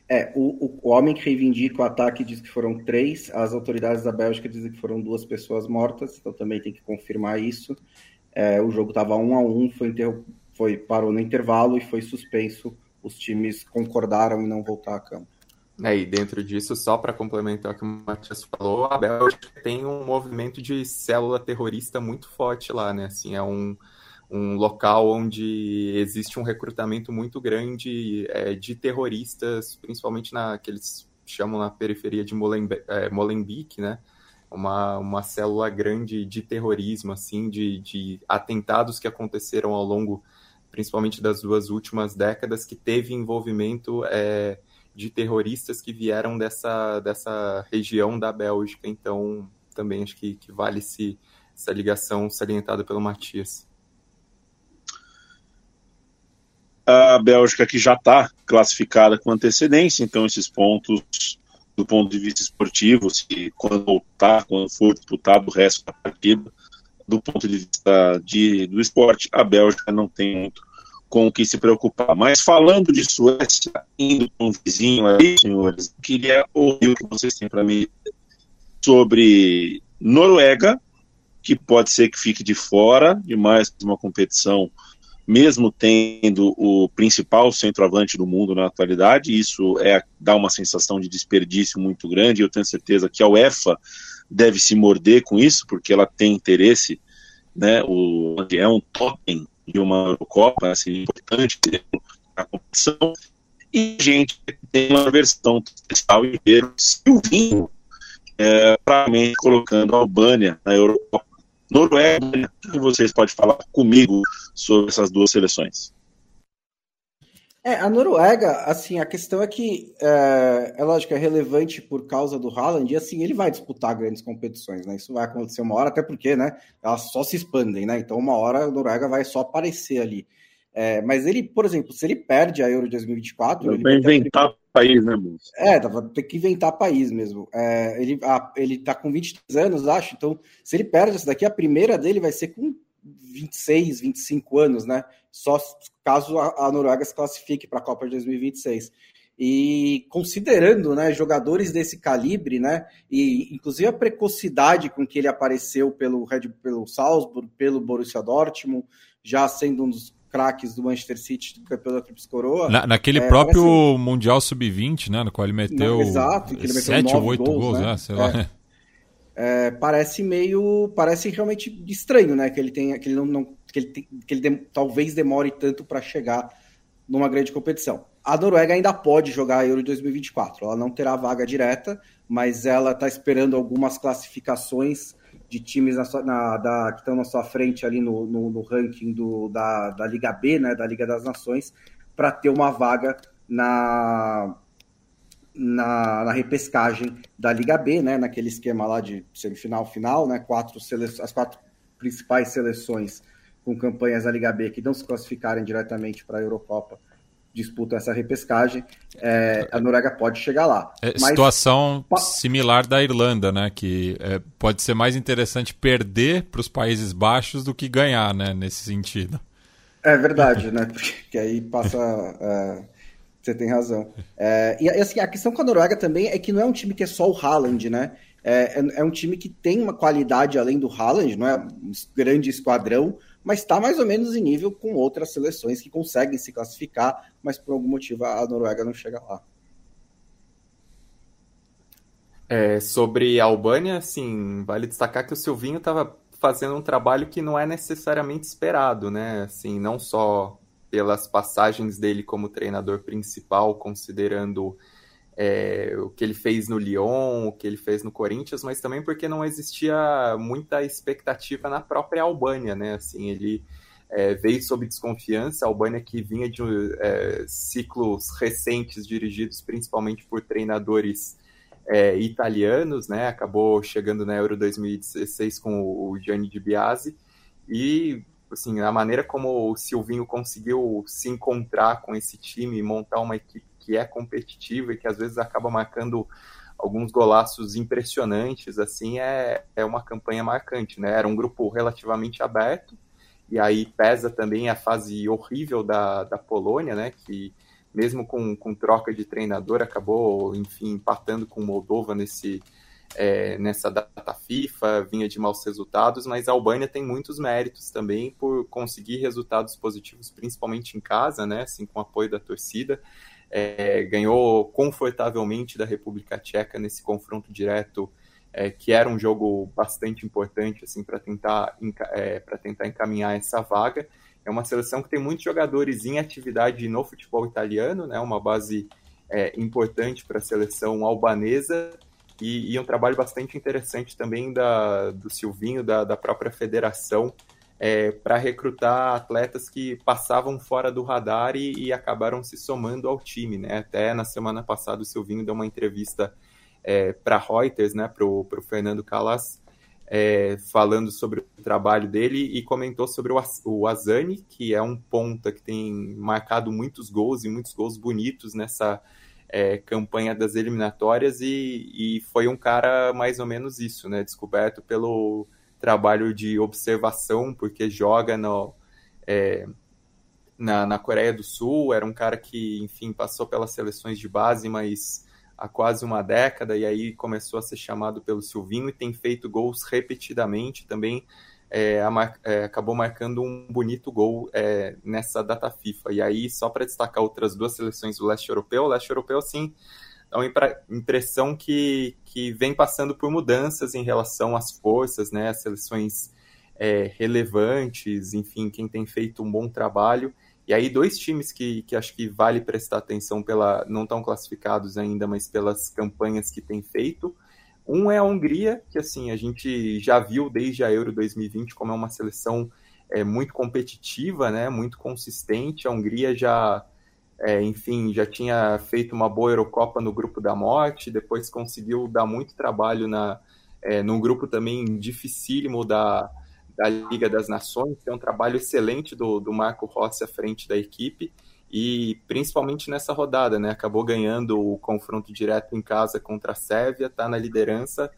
É, o, o, homem que reivindica o ataque diz que foram três, as autoridades da Bélgica dizem que foram duas pessoas mortas, então também tem que confirmar isso. É, o jogo estava um a um, foi, foi, parou no intervalo e foi suspenso. Os times concordaram em não voltar a campo. É, e dentro disso, só para complementar o que o Matias falou, a Bélgica tem um movimento de célula terrorista muito forte lá, né? Assim, é um, um local onde existe um recrutamento muito grande é, de terroristas, principalmente na que eles chamam na periferia de Molenbe é, né? Uma, uma célula grande de terrorismo, assim, de, de atentados que aconteceram ao longo, principalmente das duas últimas décadas, que teve envolvimento é, de terroristas que vieram dessa, dessa região da Bélgica. Então, também acho que, que vale -se essa ligação salientada pelo Matias a Bélgica que já está classificada com antecedência, então esses pontos do ponto de vista esportivo, se quando voltar, quando for disputado o resto da partida, do ponto de vista de, do esporte, a Bélgica não tem muito com o que se preocupar. Mas falando de Suécia, indo com um vizinho aí, senhores, queria ouvir o que vocês têm para mim sobre Noruega, que pode ser que fique de fora de mais uma competição mesmo tendo o principal centroavante do mundo na atualidade, isso é dá uma sensação de desperdício muito grande. Eu tenho certeza que a UEFA deve se morder com isso, porque ela tem interesse, né? O é um totem de uma Eurocopa, assim, importante na competição. E a gente tem uma versão especial inteira, Silvinho, é, provavelmente colocando a Albânia na Eurocopa Noruega, o que vocês podem falar comigo sobre essas duas seleções? É, a Noruega, assim, a questão é que, é, é lógico, é relevante por causa do Haaland, e assim, ele vai disputar grandes competições, né? Isso vai acontecer uma hora, até porque, né, elas só se expandem, né? Então, uma hora a Noruega vai só aparecer ali. É, mas ele, por exemplo, se ele perde a Euro 2024. Ele vai inventar país, né, moço? É, vai ter que inventar país mesmo. É, ele, a, ele tá com 23 anos, acho, então se ele perde essa daqui, a primeira dele vai ser com 26, 25 anos, né? Só caso a, a Noruega se classifique para a Copa de 2026. E considerando né, jogadores desse calibre, né, e inclusive a precocidade com que ele apareceu pelo Red pelo Salzburg, pelo Borussia Dortmund, já sendo um dos craques do Manchester City do campeonato Trips Coroa. Na, naquele é, próprio parece... Mundial Sub-20, né, no qual ele meteu, Não, exato, ele meteu 7 ou 8 gols, gols né? né? sei lá. É. É, parece meio. Parece realmente estranho, né? Que ele tenha. Que ele não, não que ele, tem, que ele de, talvez demore tanto para chegar numa grande competição. A Noruega ainda pode jogar a Euro 2024. Ela não terá vaga direta, mas ela está esperando algumas classificações de times na, na, da, que estão na sua frente ali no, no, no ranking do, da, da Liga B, né, da Liga das Nações, para ter uma vaga na, na, na, repescagem da Liga B, né, naquele esquema lá de semifinal final, né, quatro as quatro principais seleções com campanhas da Liga B que não se classificarem diretamente para a Eurocopa disputam essa repescagem, é, a Noruega pode chegar lá. É, Mas... Situação similar da Irlanda, né? Que é, pode ser mais interessante perder para os Países Baixos do que ganhar, né? Nesse sentido. É verdade, né? [LAUGHS] Porque aí passa. É, você tem razão. É, e assim, a questão com a Noruega também é que não é um time que é só o Haaland, né? É, é, é um time que tem uma qualidade além do Haaland, não é um grande esquadrão, mas está mais ou menos em nível com outras seleções que conseguem se classificar, mas por algum motivo a Noruega não chega lá. É, sobre a Albânia, sim, vale destacar que o Silvinho estava fazendo um trabalho que não é necessariamente esperado, né? Assim, não só pelas passagens dele como treinador principal, considerando é, o que ele fez no Lyon, o que ele fez no Corinthians, mas também porque não existia muita expectativa na própria Albânia, né? Assim, ele é, veio sob desconfiança, a Albânia que vinha de é, ciclos recentes dirigidos principalmente por treinadores é, italianos, né? Acabou chegando na Euro 2016 com o Gianni Di Biase e assim, a maneira como o Silvinho conseguiu se encontrar com esse time e montar uma equipe que é competitiva e que às vezes acaba marcando alguns golaços impressionantes, assim, é, é uma campanha marcante, né? Era um grupo relativamente aberto, e aí pesa também a fase horrível da, da Polônia, né? Que mesmo com, com troca de treinador acabou, enfim, empatando com Moldova nesse, é, nessa data FIFA, vinha de maus resultados, mas a Albânia tem muitos méritos também por conseguir resultados positivos, principalmente em casa, né? Assim, com apoio da torcida é, ganhou confortavelmente da República Tcheca nesse confronto direto, é, que era um jogo bastante importante assim para tentar é, tentar encaminhar essa vaga. É uma seleção que tem muitos jogadores em atividade no futebol italiano, né? Uma base é, importante para a seleção albanesa e, e, um trabalho bastante interessante também da, do Silvinho, da, da própria federação, é, para recrutar atletas que passavam fora do radar e, e, acabaram se somando ao time, né? Até na semana passada o Silvinho deu uma entrevista é, para Reuters, né, para o Fernando Calas, é, falando sobre o trabalho dele e comentou sobre o, o Azani, que é um ponta que tem marcado muitos gols e muitos gols bonitos nessa é, campanha das eliminatórias e, e foi um cara mais ou menos isso, né? Descoberto pelo trabalho de observação, porque joga no, é, na, na Coreia do Sul, era um cara que, enfim, passou pelas seleções de base, mas há quase uma década, e aí começou a ser chamado pelo Silvinho e tem feito gols repetidamente também. É, é, acabou marcando um bonito gol é, nessa data FIFA. E aí, só para destacar outras duas seleções do leste europeu, o leste europeu, sim, dá uma impressão que, que vem passando por mudanças em relação às forças, né, as seleções é, relevantes, enfim, quem tem feito um bom trabalho. E aí, dois times que, que acho que vale prestar atenção pela. não estão classificados ainda, mas pelas campanhas que tem feito. Um é a Hungria, que assim, a gente já viu desde a Euro 2020 como é uma seleção é, muito competitiva, né, muito consistente. A Hungria já é, enfim, já tinha feito uma boa Eurocopa no grupo da morte, depois conseguiu dar muito trabalho na, é, num grupo também dificílimo da, da Liga das Nações, tem um trabalho excelente do, do Marco Rossi à frente da equipe, e principalmente nessa rodada, né, acabou ganhando o confronto direto em casa contra a Sérvia, está na liderança,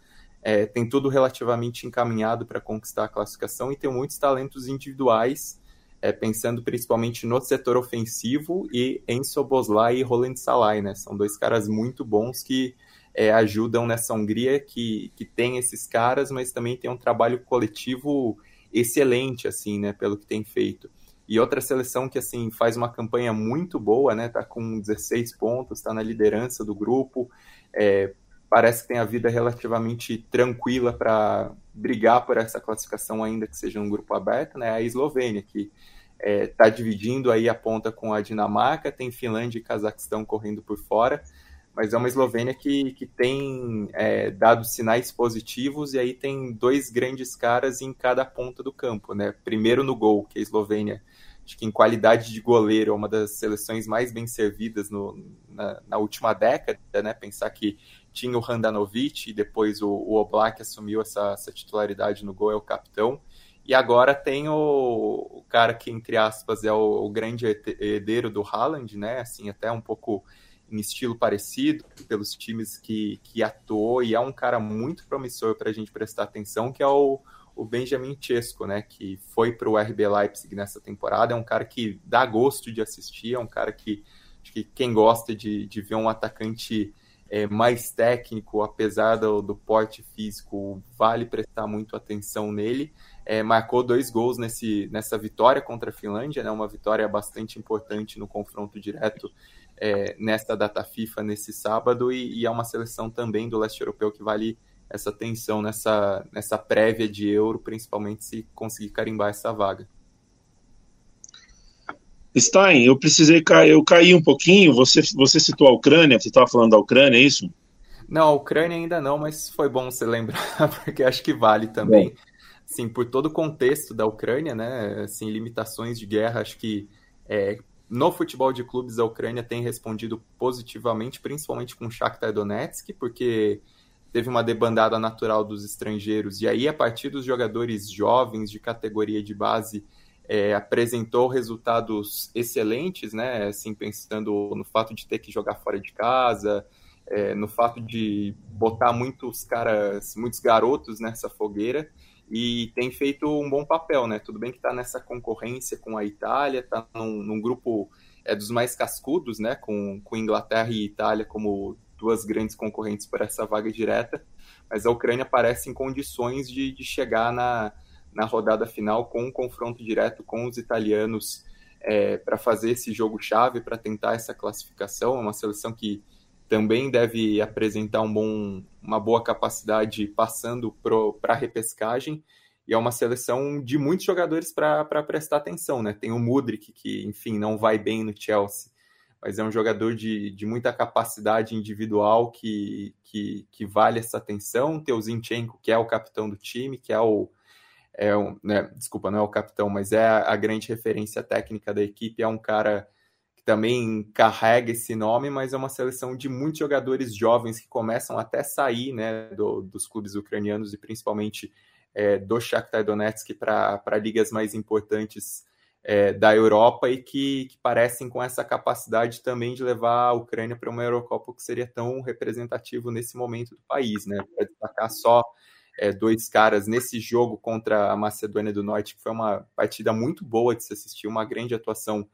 é, tem tudo relativamente encaminhado para conquistar a classificação e tem muitos talentos individuais, é, pensando principalmente no setor ofensivo e em Soboslai e Roland Salai, né? São dois caras muito bons que é, ajudam nessa Hungria, que, que tem esses caras, mas também tem um trabalho coletivo excelente, assim, né? Pelo que tem feito. E outra seleção que, assim, faz uma campanha muito boa, né? Tá com 16 pontos, está na liderança do grupo, é, parece que tem a vida relativamente tranquila para brigar por essa classificação, ainda que seja um grupo aberto, né? A Eslovênia, que está é, tá dividindo aí a ponta com a Dinamarca, tem Finlândia e Cazaquistão correndo por fora, mas é uma Eslovênia que, que tem é, dado sinais positivos e aí tem dois grandes caras em cada ponta do campo, né? Primeiro no gol, que a Eslovênia, acho que em qualidade de goleiro, é uma das seleções mais bem servidas no, na, na última década, né? Pensar que tinha o Handanovic e depois o, o Oblak assumiu essa, essa, titularidade no gol, é o capitão. E agora tem o, o cara que, entre aspas, é o, o, grande herdeiro do Haaland, né? Assim, até um pouco em estilo parecido, pelos times que, que atuou, e é um cara muito promissor para a gente prestar atenção, que é o, o Benjamin Chesco, né? Que foi para o RB Leipzig nessa temporada. É um cara que dá gosto de assistir, é um cara que, acho que quem gosta de, de ver um atacante é, mais técnico, apesar do, do, porte físico, vale prestar muito atenção nele. É, marcou dois gols nesse, nessa vitória contra a Finlândia, né, uma vitória bastante importante no confronto direto é, nesta data FIFA, nesse sábado, e, e, é uma seleção também do leste europeu que vale essa atenção nessa, nessa prévia de Euro, principalmente se conseguir carimbar essa vaga. Stein, eu precisei cair, eu caí um pouquinho. Você, você citou a Ucrânia, você estava falando da Ucrânia, é isso? Não, a Ucrânia ainda não, mas foi bom você [LAUGHS] lembrar, porque acho que vale também. Sim, por todo o contexto da Ucrânia, né? Assim, limitações de guerra, acho que é, no futebol de clubes a Ucrânia tem respondido positivamente, principalmente com o Shakhtar Donetsk, porque teve uma debandada natural dos estrangeiros e aí a partir dos jogadores jovens de categoria de base é, apresentou resultados excelentes, né? Assim, pensando no fato de ter que jogar fora de casa, é, no fato de botar muitos caras, muitos garotos nessa fogueira e tem feito um bom papel, né? Tudo bem que está nessa concorrência com a Itália, está num, num, grupo é, dos mais cascudos, né? Com, com Inglaterra e Itália como duas grandes concorrentes para essa vaga direta, mas a Ucrânia parece em condições de, de chegar na, na rodada final com um confronto direto com os italianos é, para fazer esse jogo chave, para tentar essa classificação. É uma seleção que também deve apresentar um bom, uma boa capacidade passando para a repescagem. E é uma seleção de muitos jogadores para prestar atenção, né? Tem o Mudrik, que, enfim, não vai bem no Chelsea, mas é um jogador de, de muita capacidade individual que, que, que vale essa atenção. Tem o Zinchenko, que é o capitão do time, que é o, é um, né, desculpa, não é o capitão, mas é a, a, grande referência técnica da equipe, é um cara que também carrega esse nome, mas é uma seleção de muitos jogadores jovens que começam até sair né, do, dos clubes ucranianos e principalmente é, do Shakhtar Donetsk para ligas mais importantes é, da Europa e que, que, parecem com essa capacidade também de levar a Ucrânia para uma Eurocopa que seria tão representativo nesse momento do país, né? Para destacar só é, dois caras nesse jogo contra a Macedônia do Norte, que foi uma partida muito boa de se assistir, uma grande atuação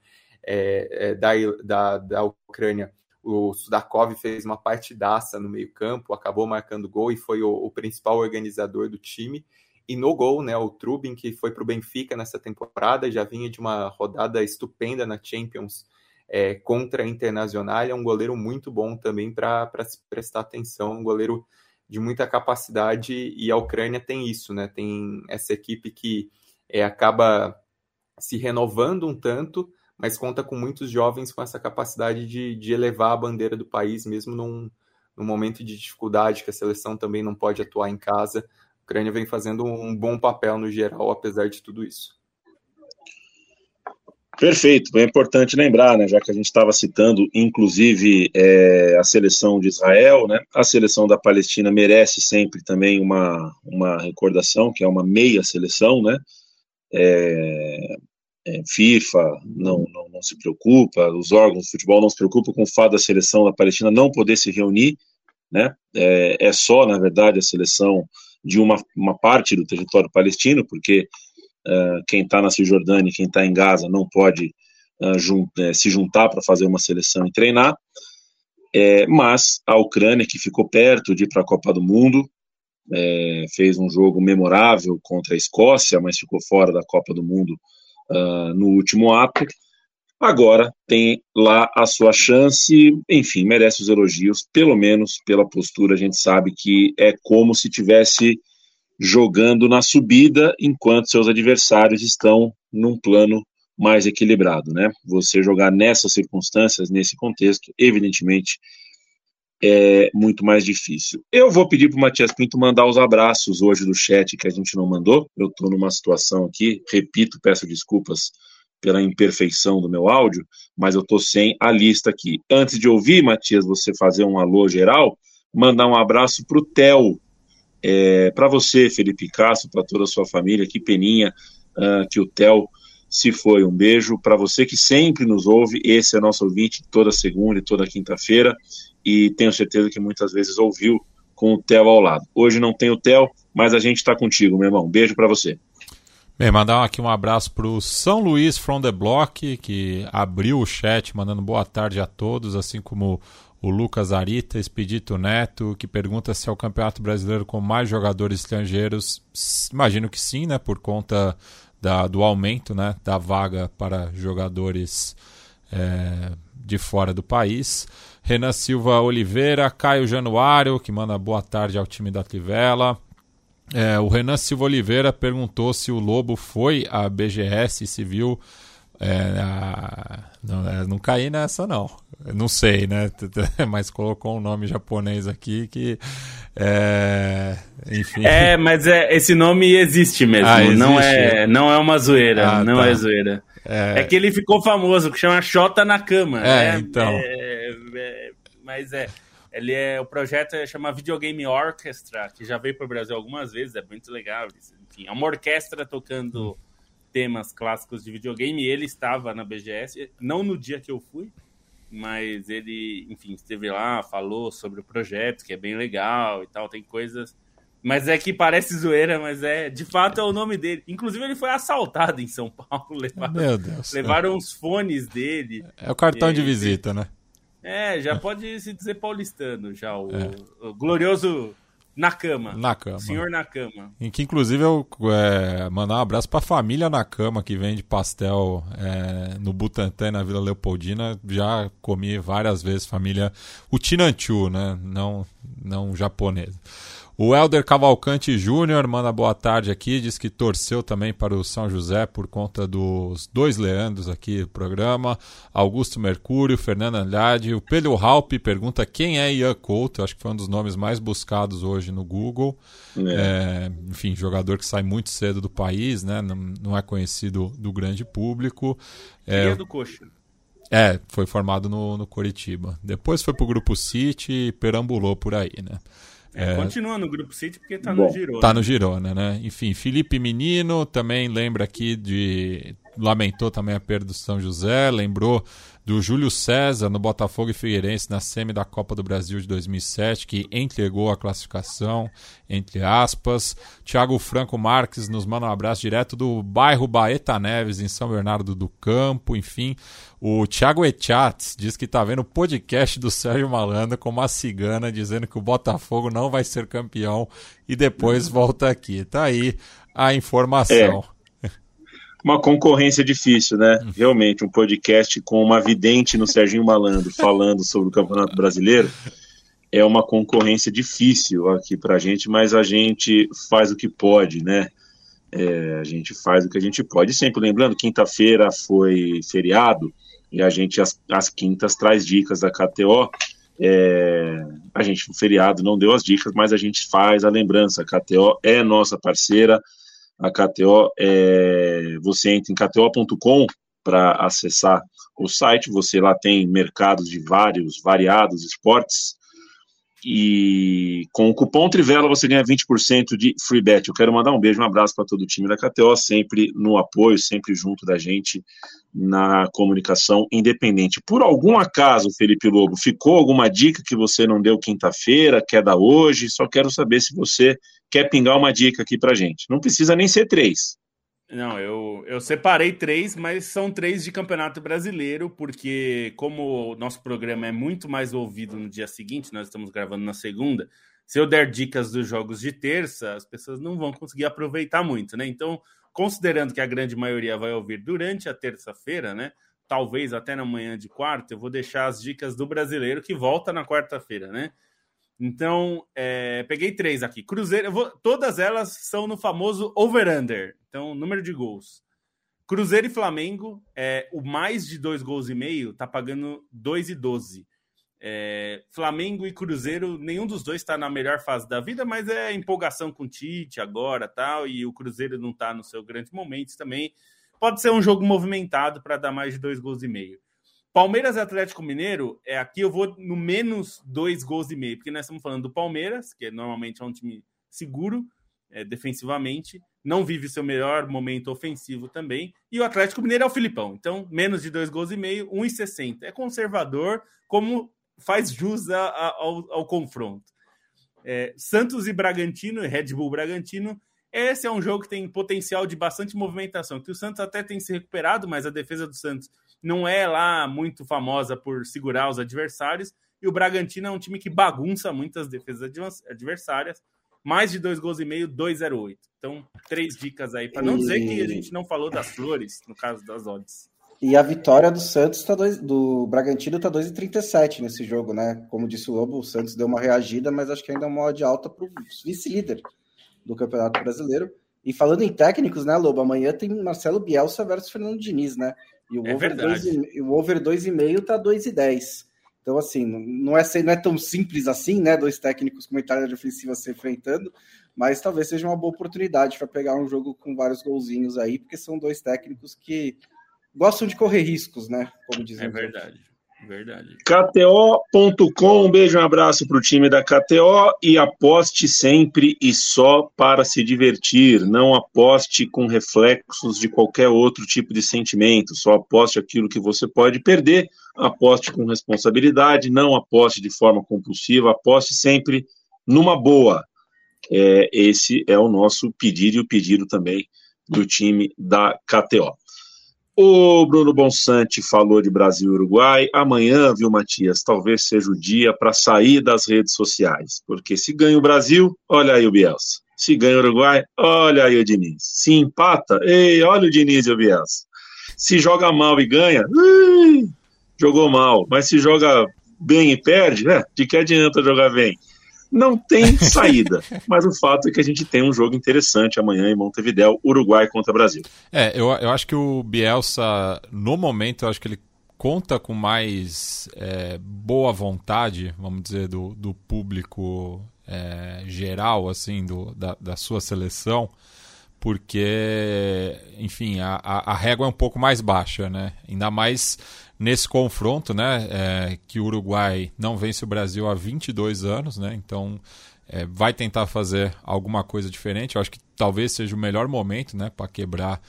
é, é, da, da, da Ucrânia. O Sudakov fez uma partidaça no meio-campo, acabou marcando gol e foi o, o, principal organizador do time. E no gol, né, o Trubin, que foi para o Benfica nessa temporada, já vinha de uma rodada estupenda na Champions é, contra a Internacional. É um goleiro muito bom também para se prestar atenção, um goleiro de muita capacidade e a Ucrânia tem isso, né? Tem essa equipe que é, acaba se renovando um tanto, mas conta com muitos jovens com essa capacidade de, de elevar a bandeira do país, mesmo num, num momento de dificuldade, que a seleção também não pode atuar em casa. Ucrânia vem fazendo um bom papel no geral, apesar de tudo isso. Perfeito, é importante lembrar, né, já que a gente estava citando, inclusive, é, a seleção de Israel, né, a seleção da Palestina merece sempre também uma, uma recordação, que é uma meia seleção, né, é, é, FIFA não, não, não se preocupa, os órgãos de futebol não se preocupam com o fato da seleção da Palestina não poder se reunir, né? É, é só, na verdade, a seleção de uma, uma parte do território palestino, porque uh, quem está na Cisjordânia quem está em Gaza não pode uh, jun é, se juntar para fazer uma seleção e treinar. É, mas a Ucrânia, que ficou perto de ir para a Copa do Mundo, é, fez um jogo memorável contra a Escócia, mas ficou fora da Copa do Mundo uh, no último ato. Agora tem lá a sua chance, enfim, merece os elogios, pelo menos pela postura. A gente sabe que é como se tivesse jogando na subida enquanto seus adversários estão num plano mais equilibrado, né? Você jogar nessas circunstâncias, nesse contexto, evidentemente é muito mais difícil. Eu vou pedir para o Matias Pinto mandar os abraços hoje do chat que a gente não mandou. Eu estou numa situação aqui, repito, peço desculpas pela imperfeição do meu áudio, mas eu estou sem a lista aqui. Antes de ouvir, Matias, você fazer um alô geral, mandar um abraço para o Theo, é, para você, Felipe Castro, para toda a sua família, que peninha uh, que o Theo se foi. Um beijo para você que sempre nos ouve, esse é nosso ouvinte toda segunda e toda quinta-feira, e tenho certeza que muitas vezes ouviu com o Theo ao lado. Hoje não tem o Theo, mas a gente está contigo, meu irmão. Beijo para você. Bem, mandar aqui um abraço para o São Luís from the Block, que abriu o chat, mandando boa tarde a todos, assim como o Lucas Arita, Expedito Neto, que pergunta se é o Campeonato Brasileiro com mais jogadores estrangeiros. Imagino que sim, né? Por conta da, do aumento né, da vaga para jogadores é, de fora do país. Renan Silva Oliveira, Caio Januário, que manda boa tarde ao time da Trivela. É, o Renan Silva Oliveira perguntou se o Lobo foi à BGS e se viu. É, a... não, é, não caí nessa, não. Não sei, né? [LAUGHS] Mas colocou um nome japonês aqui que. É... Enfim. É, mas é, esse nome existe mesmo. Ah, existe? Não, é, não é uma zoeira. Ah, não tá. é zoeira. É... é... que ele ficou famoso, que chama Xota na Cama. É, né? então. É, é, mas é. Ele é o projeto é, chama Videogame Orchestra, que já veio para o Brasil algumas vezes, é muito legal. Enfim, é uma orquestra tocando hum. temas clássicos de videogame. Ele estava na BGS, não no dia que eu fui, mas ele, enfim, esteve lá, falou sobre o projeto, que é bem legal e tal, tem coisas. Mas é que parece zoeira, mas é. De fato é o nome dele. Inclusive, ele foi assaltado em São Paulo. [LAUGHS] Levaram, Meu Deus. Levaram os fones dele. É o cartão de visita, né? É, já pode se dizer paulistano, já. O, é. o glorioso Nakama. Nakama. Senhor Nakama. Em que, inclusive, eu é, mandar um abraço para a família Nakama, que vende pastel é, no Butantã, na Vila Leopoldina. Já comi várias vezes, família Utinanchu, né? Não, não japonesa. O Helder Cavalcante Júnior manda boa tarde aqui, diz que torceu também para o São José por conta dos dois Leandros aqui do programa. Augusto Mercúrio, Fernando Andrade. O Pedro Halpe pergunta quem é Ian Couto, acho que foi um dos nomes mais buscados hoje no Google. É. É, enfim, jogador que sai muito cedo do país, né? não, não é conhecido do grande público. É, do Coxa. É, foi formado no, no Coritiba. Depois foi para o Grupo City e perambulou por aí, né? É, continua no Grupo City porque tá Bom, no Girona. Tá no Girona, né? Enfim, Felipe Menino também lembra aqui de. Lamentou também a perda do São José, lembrou do Júlio César no Botafogo e Figueirense na semi da Copa do Brasil de 2007, que entregou a classificação, entre aspas. Thiago Franco Marques nos manda um abraço direto do bairro Baeta Neves, em São Bernardo do Campo, enfim. O Thiago Echatz diz que está vendo o podcast do Sérgio Malandro com uma cigana dizendo que o Botafogo não vai ser campeão e depois volta aqui. Tá aí a informação. É uma concorrência difícil, né? Uhum. Realmente, um podcast com uma vidente no Serginho Malandro [LAUGHS] falando sobre o Campeonato Brasileiro é uma concorrência difícil aqui para a gente, mas a gente faz o que pode, né? É, a gente faz o que a gente pode. sempre lembrando, quinta-feira foi feriado e a gente, às, às quintas, traz dicas da KTO. É, a gente, no feriado, não deu as dicas, mas a gente faz a lembrança. A KTO é nossa parceira a KTO, é, você entra em kto.com para acessar o site, você lá tem mercados de vários, variados esportes, e com o cupom Trivela você ganha 20% de free bet. Eu quero mandar um beijo, um abraço para todo o time da KTO, sempre no apoio, sempre junto da gente na comunicação independente. Por algum acaso, Felipe Lobo, ficou alguma dica que você não deu quinta-feira, quer dar hoje? Só quero saber se você quer pingar uma dica aqui para gente. Não precisa nem ser três. Não, eu, eu separei três, mas são três de campeonato brasileiro, porque como o nosso programa é muito mais ouvido no dia seguinte, nós estamos gravando na segunda. Se eu der dicas dos jogos de terça, as pessoas não vão conseguir aproveitar muito, né? Então, considerando que a grande maioria vai ouvir durante a terça-feira, né? Talvez até na manhã de quarta, eu vou deixar as dicas do brasileiro que volta na quarta-feira, né? Então, é, peguei três aqui. Cruzeiro, vou, todas elas são no famoso over-under. Então, número de gols. Cruzeiro e Flamengo, é, o mais de dois gols e meio tá pagando 2,12. É, Flamengo e Cruzeiro, nenhum dos dois está na melhor fase da vida, mas é empolgação com o Tite agora tal, e o Cruzeiro não está no seu grande momento também. Pode ser um jogo movimentado para dar mais de dois gols e meio. Palmeiras e Atlético Mineiro, é aqui eu vou no menos dois gols e meio, porque nós estamos falando do Palmeiras, que normalmente é um time seguro é, defensivamente, não vive seu melhor momento ofensivo também, e o Atlético Mineiro é o Filipão, então menos de dois gols e meio, 1,60. É conservador, como faz jus a, a, ao, ao, confronto. É, Santos e Bragantino, Red Bull Bragantino, esse é um jogo que tem potencial de bastante movimentação, que o Santos até tem se recuperado, mas a defesa do Santos não é lá muito famosa por segurar os adversários. E o Bragantino é um time que bagunça muitas defesas adversárias. Mais de dois gols e meio, 2,08. Então, três dicas aí, para não dizer que a gente não falou das flores, no caso das odds. E a vitória do Santos tá dois, do Bragantino tá 2,37 nesse jogo, né? Como disse o Lobo, o Santos deu uma reagida, mas acho que ainda é uma odd alta para o vice-líder do Campeonato Brasileiro. E falando em técnicos, né, Lobo? Amanhã tem Marcelo Bielsa versus Fernando Diniz, né? E o, é over, 2, e, o over 2,5 tá 2,10. Então, assim, não é, não é tão simples assim, né? Dois técnicos com mentalidade de ofensiva se enfrentando, mas talvez seja uma boa oportunidade para pegar um jogo com vários golzinhos aí, porque são dois técnicos que gostam de correr riscos, né? Como dizem. É verdade. Verdade. KTO.com, um beijo, um abraço para o time da KTO e aposte sempre e só para se divertir. Não aposte com reflexos de qualquer outro tipo de sentimento. Só aposte aquilo que você pode perder. Aposte com responsabilidade. Não aposte de forma compulsiva. Aposte sempre numa boa. É, esse é o nosso pedido e o pedido também do time da KTO. O Bruno Bonsante falou de Brasil e Uruguai. Amanhã, viu, Matias? Talvez seja o dia para sair das redes sociais. Porque se ganha o Brasil, olha aí o Bielsa. Se ganha o Uruguai, olha aí o Diniz. Se empata, ei, olha o Diniz e o Bielsa. Se joga mal e ganha, ui, jogou mal. Mas se joga bem e perde, é, de que adianta jogar bem? Não tem saída. [LAUGHS] Mas o fato é que a gente tem um jogo interessante amanhã em Montevideo, Uruguai contra Brasil. É, eu, eu acho que o Bielsa, no momento, eu acho que ele conta com mais é, boa vontade, vamos dizer, do, do público é, geral, assim, do, da, da sua seleção, porque, enfim, a, a, a régua é um pouco mais baixa, né? Ainda mais nesse confronto, né, é, que o Uruguai não vence o Brasil há 22 anos, né, então é, vai tentar fazer alguma coisa diferente. Eu acho que talvez seja o melhor momento, né, para quebrar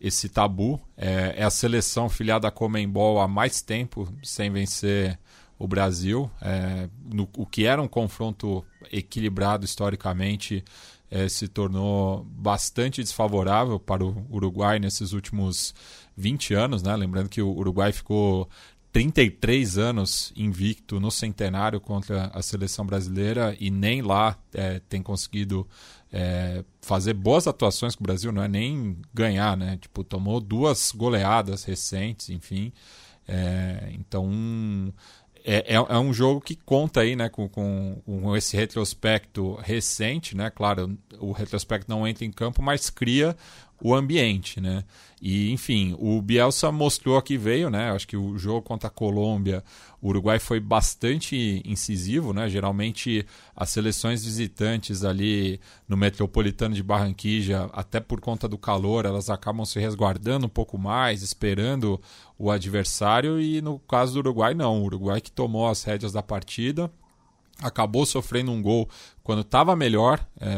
esse tabu. É, é, a seleção filiada à Comembol há mais tempo sem vencer o Brasil, é, no, o que era um confronto equilibrado historicamente. É, se tornou bastante desfavorável para o Uruguai nesses últimos 20 anos, né? Lembrando que o Uruguai ficou 33 anos invicto no centenário contra a seleção brasileira e nem lá é, tem conseguido é, fazer boas atuações com o Brasil, não é nem ganhar, né? Tipo, tomou duas goleadas recentes, enfim. É, então, é, é, é, um jogo que conta aí, né, com, com, com, esse retrospecto recente, né? Claro, o retrospecto não entra em campo, mas cria o ambiente, né? E, enfim, o Bielsa mostrou que veio, né? Acho que o jogo contra a Colômbia, o Uruguai foi bastante incisivo, né? Geralmente as seleções visitantes ali no metropolitano de Barranquilla, até por conta do calor, elas acabam se resguardando um pouco mais, esperando o adversário. E no caso do Uruguai, não. O Uruguai que tomou as rédeas da partida acabou sofrendo um gol quando estava melhor é,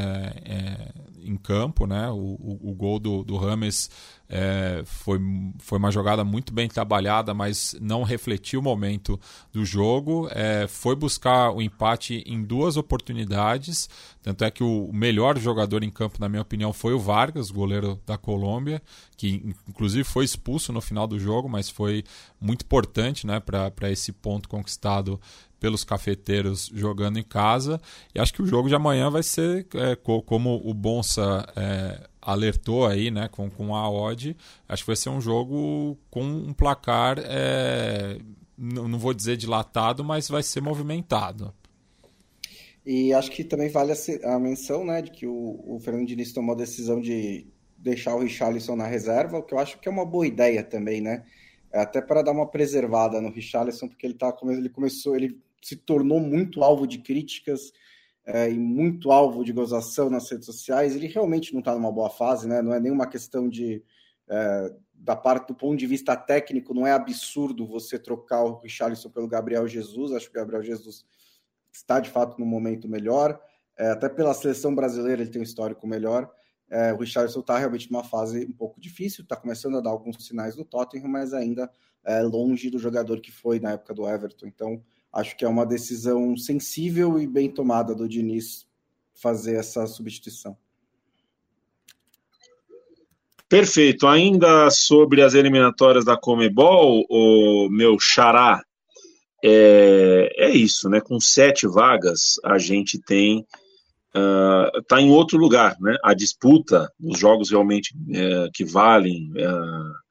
é, em campo, né? O, o, o gol do, do Rames é, foi, foi uma jogada muito bem trabalhada, mas não refletiu o momento do jogo. É, foi buscar o empate em duas oportunidades. Tanto é que o melhor jogador em campo, na minha opinião, foi o Vargas, goleiro da Colômbia, que inclusive foi expulso no final do jogo, mas foi muito importante né, para esse ponto conquistado pelos cafeteiros jogando em casa. E acho que o jogo de amanhã vai ser, é, como o Bonsa é, alertou aí, né, com, com a odd, acho que vai ser um jogo com um placar, é, não vou dizer dilatado, mas vai ser movimentado. E acho que também vale a, menção, né, de que o, o Fernando Diniz tomou a decisão de deixar o Richarlison na reserva, o que eu acho que é uma boa ideia também, né? Até para dar uma preservada no Richarlison, porque ele tá ele começou, ele se tornou muito alvo de críticas é, e muito alvo de gozação nas redes sociais. Ele realmente não está numa boa fase, né? Não é nenhuma questão de é, da parte do ponto de vista técnico, não é absurdo você trocar o Richarlison pelo Gabriel Jesus. Acho que o Gabriel Jesus está de fato no momento melhor. É, até pela seleção brasileira ele tem um histórico melhor. É, o Richarlison está realmente numa fase um pouco difícil, está começando a dar alguns sinais no Tottenham, mas ainda é longe do jogador que foi na época do Everton. Então, Acho que é uma decisão sensível e bem tomada do Diniz fazer essa substituição. Perfeito. Ainda sobre as eliminatórias da Comebol, o meu xará, é, é isso, né? Com sete vagas, a gente tem uh, em outro lugar, né? A disputa, os jogos realmente uh, que valem uh,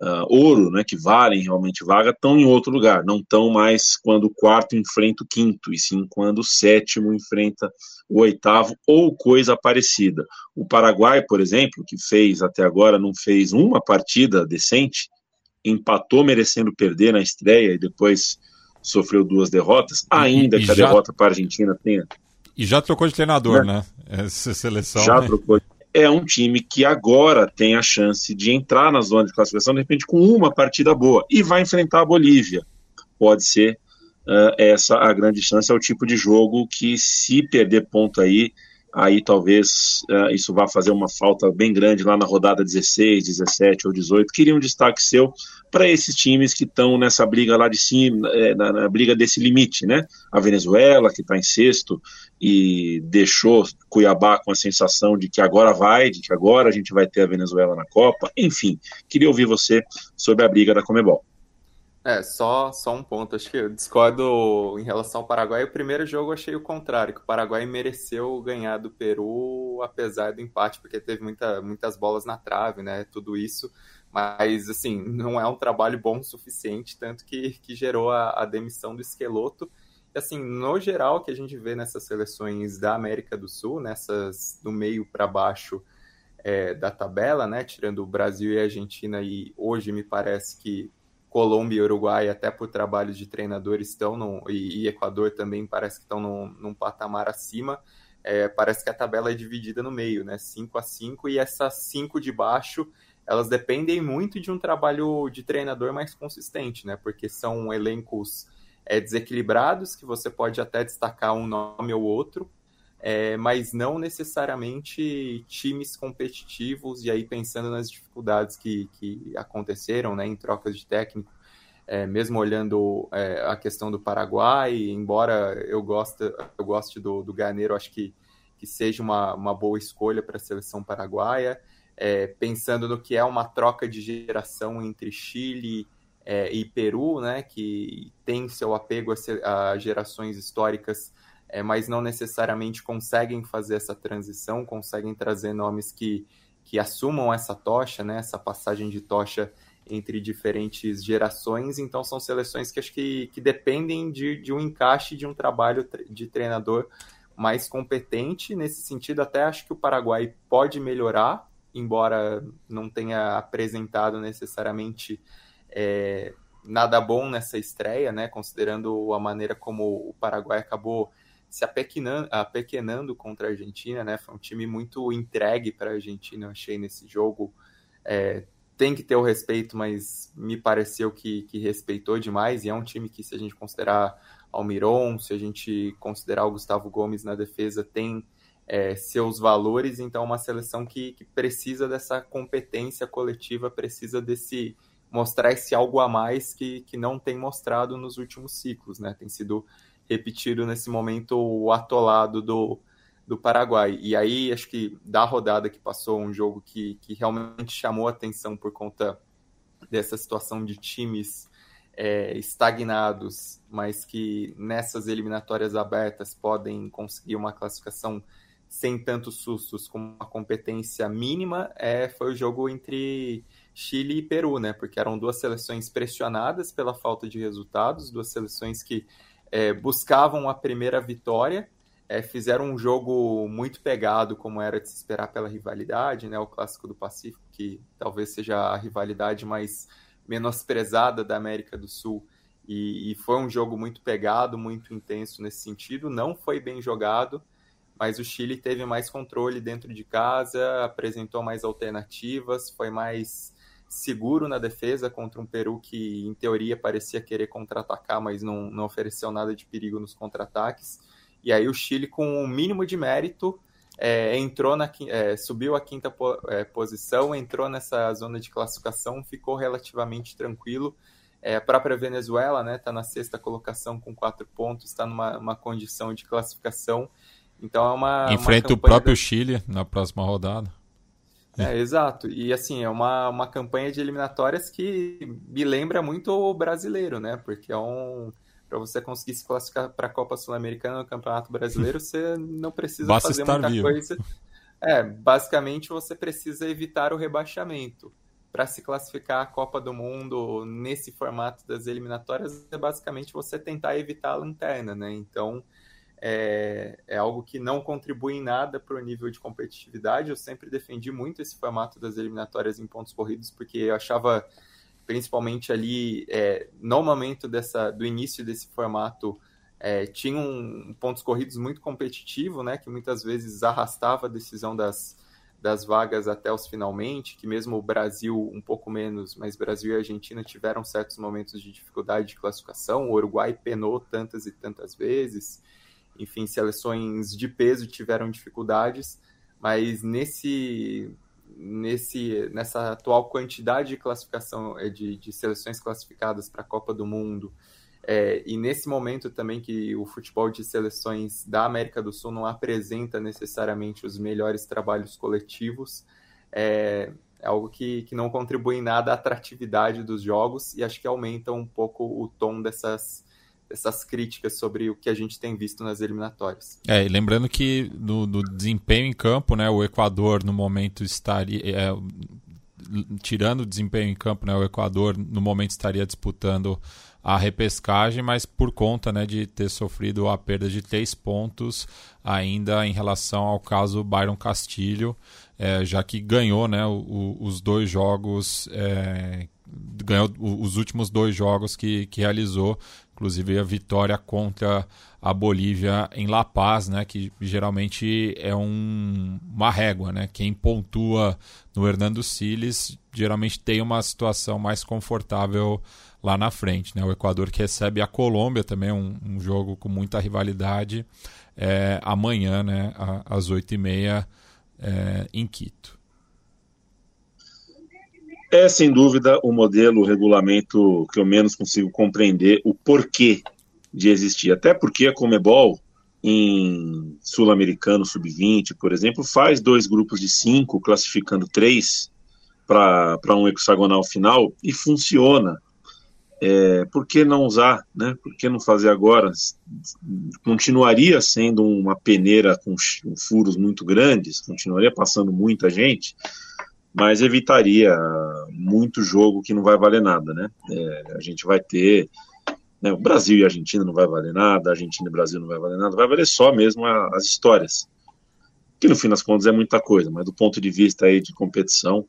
uh, ouro, né, que valem realmente vaga, estão em outro lugar, não estão mais quando o quarto enfrenta o quinto, e sim quando o sétimo enfrenta o oitavo, ou coisa parecida. O Paraguai, por exemplo, que fez até agora, não fez uma partida decente, empatou merecendo perder na estreia e depois sofreu duas derrotas, ainda e, que a já... derrota para a Argentina tenha. E já trocou de treinador, né? né? Essa seleção. Já né? trocou de é um time que agora tem a chance de entrar na zona de classificação, de repente, com uma partida boa, e vai enfrentar a Bolívia. Pode ser uh, essa a grande chance, é o tipo de jogo que, se perder ponto aí, aí talvez uh, isso vá fazer uma falta bem grande lá na rodada 16, 17 ou 18. Queria um destaque seu para esses times que estão nessa briga lá de cima, é, na, na, briga desse limite, né? A Venezuela, que está em sexto e deixou Cuiabá com a sensação de que agora vai, de que agora a gente vai ter a Venezuela na Copa. Enfim, queria ouvir você sobre a briga da Comebol. É, só, só um ponto. Acho que eu discordo em relação ao Paraguai. O primeiro jogo eu achei o contrário, que o Paraguai mereceu ganhar do Peru, apesar do empate, porque teve muita, muitas bolas na trave, né? Tudo isso. Mas, assim, não é um trabalho bom o suficiente, tanto que, que gerou a, a demissão do Esqueloto. E, assim, no geral, que a gente vê nessas seleções da América do Sul, nessas do meio para baixo é, da tabela, né? Tirando o Brasil e a Argentina, e hoje me parece que Colômbia e Uruguai, até por trabalho de treinadores, estão no, e, e Equador também parece que estão num, num patamar acima. É, parece que a tabela é dividida no meio, né? 5 a 5 e essas 5 de baixo elas dependem muito de um trabalho de treinador mais consistente, né? Porque são elencos é, desequilibrados, que você pode até destacar um nome ou outro, é, mas não necessariamente times competitivos, e aí pensando nas dificuldades que, que aconteceram né, em trocas de técnico, é, mesmo olhando é, a questão do Paraguai, embora eu goste, eu goste do, do Garneiro, acho que, que seja uma, uma boa escolha para a seleção paraguaia. É, pensando no que é uma troca de geração entre Chile é, e Peru, né, que tem seu apego a, a gerações históricas, é, mas não necessariamente conseguem fazer essa transição, conseguem trazer nomes que, que assumam essa tocha, né, essa passagem de tocha entre diferentes gerações, então são seleções que acho que, que dependem de, de um encaixe de um trabalho de treinador mais competente. Nesse sentido, até acho que o Paraguai pode melhorar embora não tenha apresentado necessariamente é, nada bom nessa estreia, né, considerando a maneira como o Paraguai acabou se apequenando, contra a Argentina, né, foi um time muito entregue para a Argentina, eu achei nesse jogo, é, tem que ter o respeito, mas me pareceu que, que respeitou demais, e é um time que, se a gente considerar Almiron, se a gente considerar o Gustavo Gomes na defesa, tem é, seus valores, então é uma seleção que, que precisa dessa competência coletiva, precisa desse mostrar esse algo a mais que, que não tem mostrado nos últimos ciclos, né? Tem sido repetido nesse momento o atolado do, do Paraguai. E aí, acho que da rodada que passou, um jogo que, que realmente chamou atenção por conta dessa situação de times é, estagnados, mas que nessas eliminatórias abertas podem conseguir uma classificação sem tantos sustos, com uma competência mínima, é, foi o jogo entre Chile e Peru, né? Porque eram duas seleções pressionadas pela falta de resultados, duas seleções que é, buscavam a primeira vitória, é, fizeram um jogo muito pegado, como era de se esperar pela rivalidade, né? O clássico do Pacífico, que talvez seja a rivalidade mais menosprezada da América do Sul. E, e, foi um jogo muito pegado, muito intenso nesse sentido. Não foi bem jogado, mas o Chile teve mais controle dentro de casa, apresentou mais alternativas, foi mais seguro na defesa contra um Peru que, em teoria, parecia querer contra-atacar, mas não, não ofereceu nada de perigo nos contra-ataques. E aí o Chile, com o um mínimo de mérito, é, entrou na é, subiu a quinta po, é, posição, entrou nessa zona de classificação, ficou relativamente tranquilo. É, a própria Venezuela está né, tá na sexta colocação com quatro pontos, está numa condição de classificação. Então é uma. Enfrenta uma o próprio da... Chile na próxima rodada. É, exato. E assim, é uma, uma campanha de eliminatórias que me lembra muito o brasileiro, né? Porque é um. Para você conseguir se classificar para a Copa Sul-Americana no Campeonato Brasileiro, [LAUGHS] você não precisa Basta fazer muita vivo. coisa. É, basicamente você precisa evitar o rebaixamento. Para se classificar a Copa do Mundo nesse formato das eliminatórias, é basicamente você tentar evitar a lanterna, né? Então, é, é algo que não contribui em nada para o nível de competitividade. Eu sempre defendi muito esse formato das eliminatórias em pontos corridos, porque eu achava, principalmente ali, é, no momento dessa, do início desse formato, é, tinha um, pontos corridos muito competitivo, né, que muitas vezes arrastava a decisão das, das vagas até os finalmente, que mesmo o Brasil um pouco menos, mas Brasil e Argentina tiveram certos momentos de dificuldade de classificação, o Uruguai penou tantas e tantas vezes, enfim, seleções de peso tiveram dificuldades, mas nesse, nesse, nessa atual quantidade de classificação eh, de, de seleções classificadas para a Copa do Mundo, é, e nesse momento também que o futebol de seleções da América do Sul não apresenta necessariamente os melhores trabalhos coletivos, é, é algo que, que não contribui em nada à atratividade dos jogos e acho que aumenta um pouco o tom dessas essas críticas sobre o que a gente tem visto nas eliminatórias. É, e lembrando que no, desempenho em campo, né, o Equador no momento estaria é, tirando o desempenho em campo, né, o Equador no momento estaria disputando a repescagem, mas por conta né, de ter sofrido a perda de três pontos ainda em relação ao caso Byron Castilho, é, já que ganhou né, o, os dois jogos, é, ganhou os últimos dois jogos que, que realizou, inclusive a vitória contra a Bolívia em La Paz, né, que geralmente é um, uma régua, né? Quem pontua no Hernando Siles geralmente tem uma situação mais confortável lá na frente, né? O Equador que recebe a Colômbia também um, um jogo com muita rivalidade é, amanhã, né, às oito e meia é, em Quito. É, sem dúvida, o modelo, o regulamento que eu menos consigo compreender o porquê de existir. Até porque a Comebol, em Sul-Americano Sub-20, por exemplo, faz dois grupos de cinco, classificando três para um hexagonal final, e funciona. É, por que não usar? Né? Por que não fazer agora? Continuaria sendo uma peneira com furos muito grandes, continuaria passando muita gente, mas evitaria muito jogo que não vai valer nada, né? É, a gente vai ter né, o Brasil e a Argentina não vai valer nada, a Argentina e o Brasil não vai valer nada, vai valer só mesmo a, as histórias, que no fim das contas é muita coisa, mas do ponto de vista aí de competição,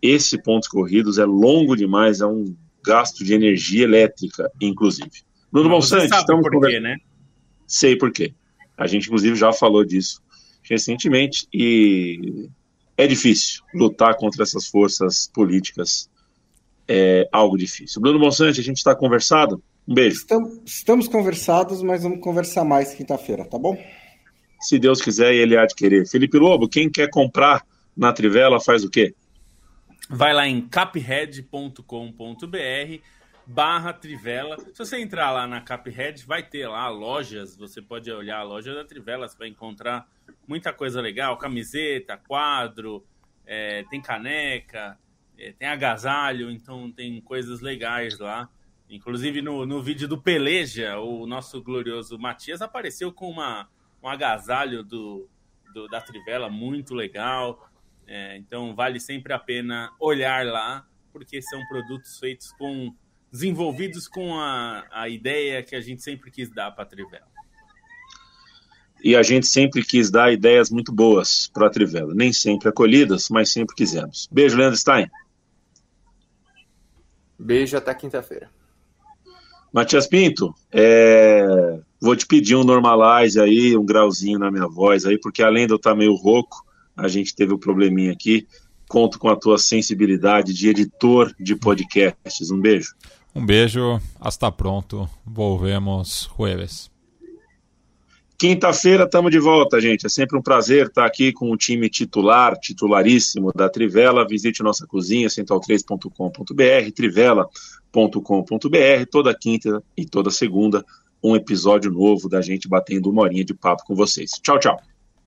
esse pontos corridos é longo demais, é um gasto de energia elétrica, inclusive. Bruno Monsanto, estamos por quê, né? Sei por quê. A gente inclusive já falou disso recentemente e é difícil lutar contra essas forças políticas. É algo difícil. Bruno Monsante, a gente está conversado? Um beijo. Estamos, estamos conversados, mas vamos conversar mais quinta-feira, tá bom? Se Deus quiser e ele há de querer. Felipe Lobo, quem quer comprar na Trivela faz o quê? Vai lá em caphead.com.br barra Trivela. Se você entrar lá na Caphead, vai ter lá lojas. Você pode olhar a loja da Trivela, você vai encontrar muita coisa legal, camiseta, quadro, é, tem caneca, é, tem agasalho, então tem coisas legais lá. Inclusive no, no vídeo do Peleja, o nosso glorioso Matias apareceu com uma, um agasalho do, do da Trivela muito legal. É, então vale sempre a pena olhar lá, porque são produtos feitos com. Desenvolvidos com a, a ideia que a gente sempre quis dar para a Trivela e a gente sempre quis dar ideias muito boas para a Trivela. Nem sempre acolhidas, mas sempre quisemos. Beijo, Leandro Stein. Beijo até quinta-feira. Matias Pinto, é... vou te pedir um normalize aí, um grauzinho na minha voz aí, porque além de eu estar meio rouco, a gente teve um probleminha aqui. Conto com a tua sensibilidade de editor de podcasts. Um beijo. Um beijo, hasta pronto. Volvemos jueves. Quinta-feira estamos de volta, gente. É sempre um prazer estar aqui com o time titular, titularíssimo da Trivela. Visite nossa cozinha, central3.com.br, trivela.com.br. Toda quinta e toda segunda, um episódio novo da gente batendo uma horinha de papo com vocês. Tchau, tchau.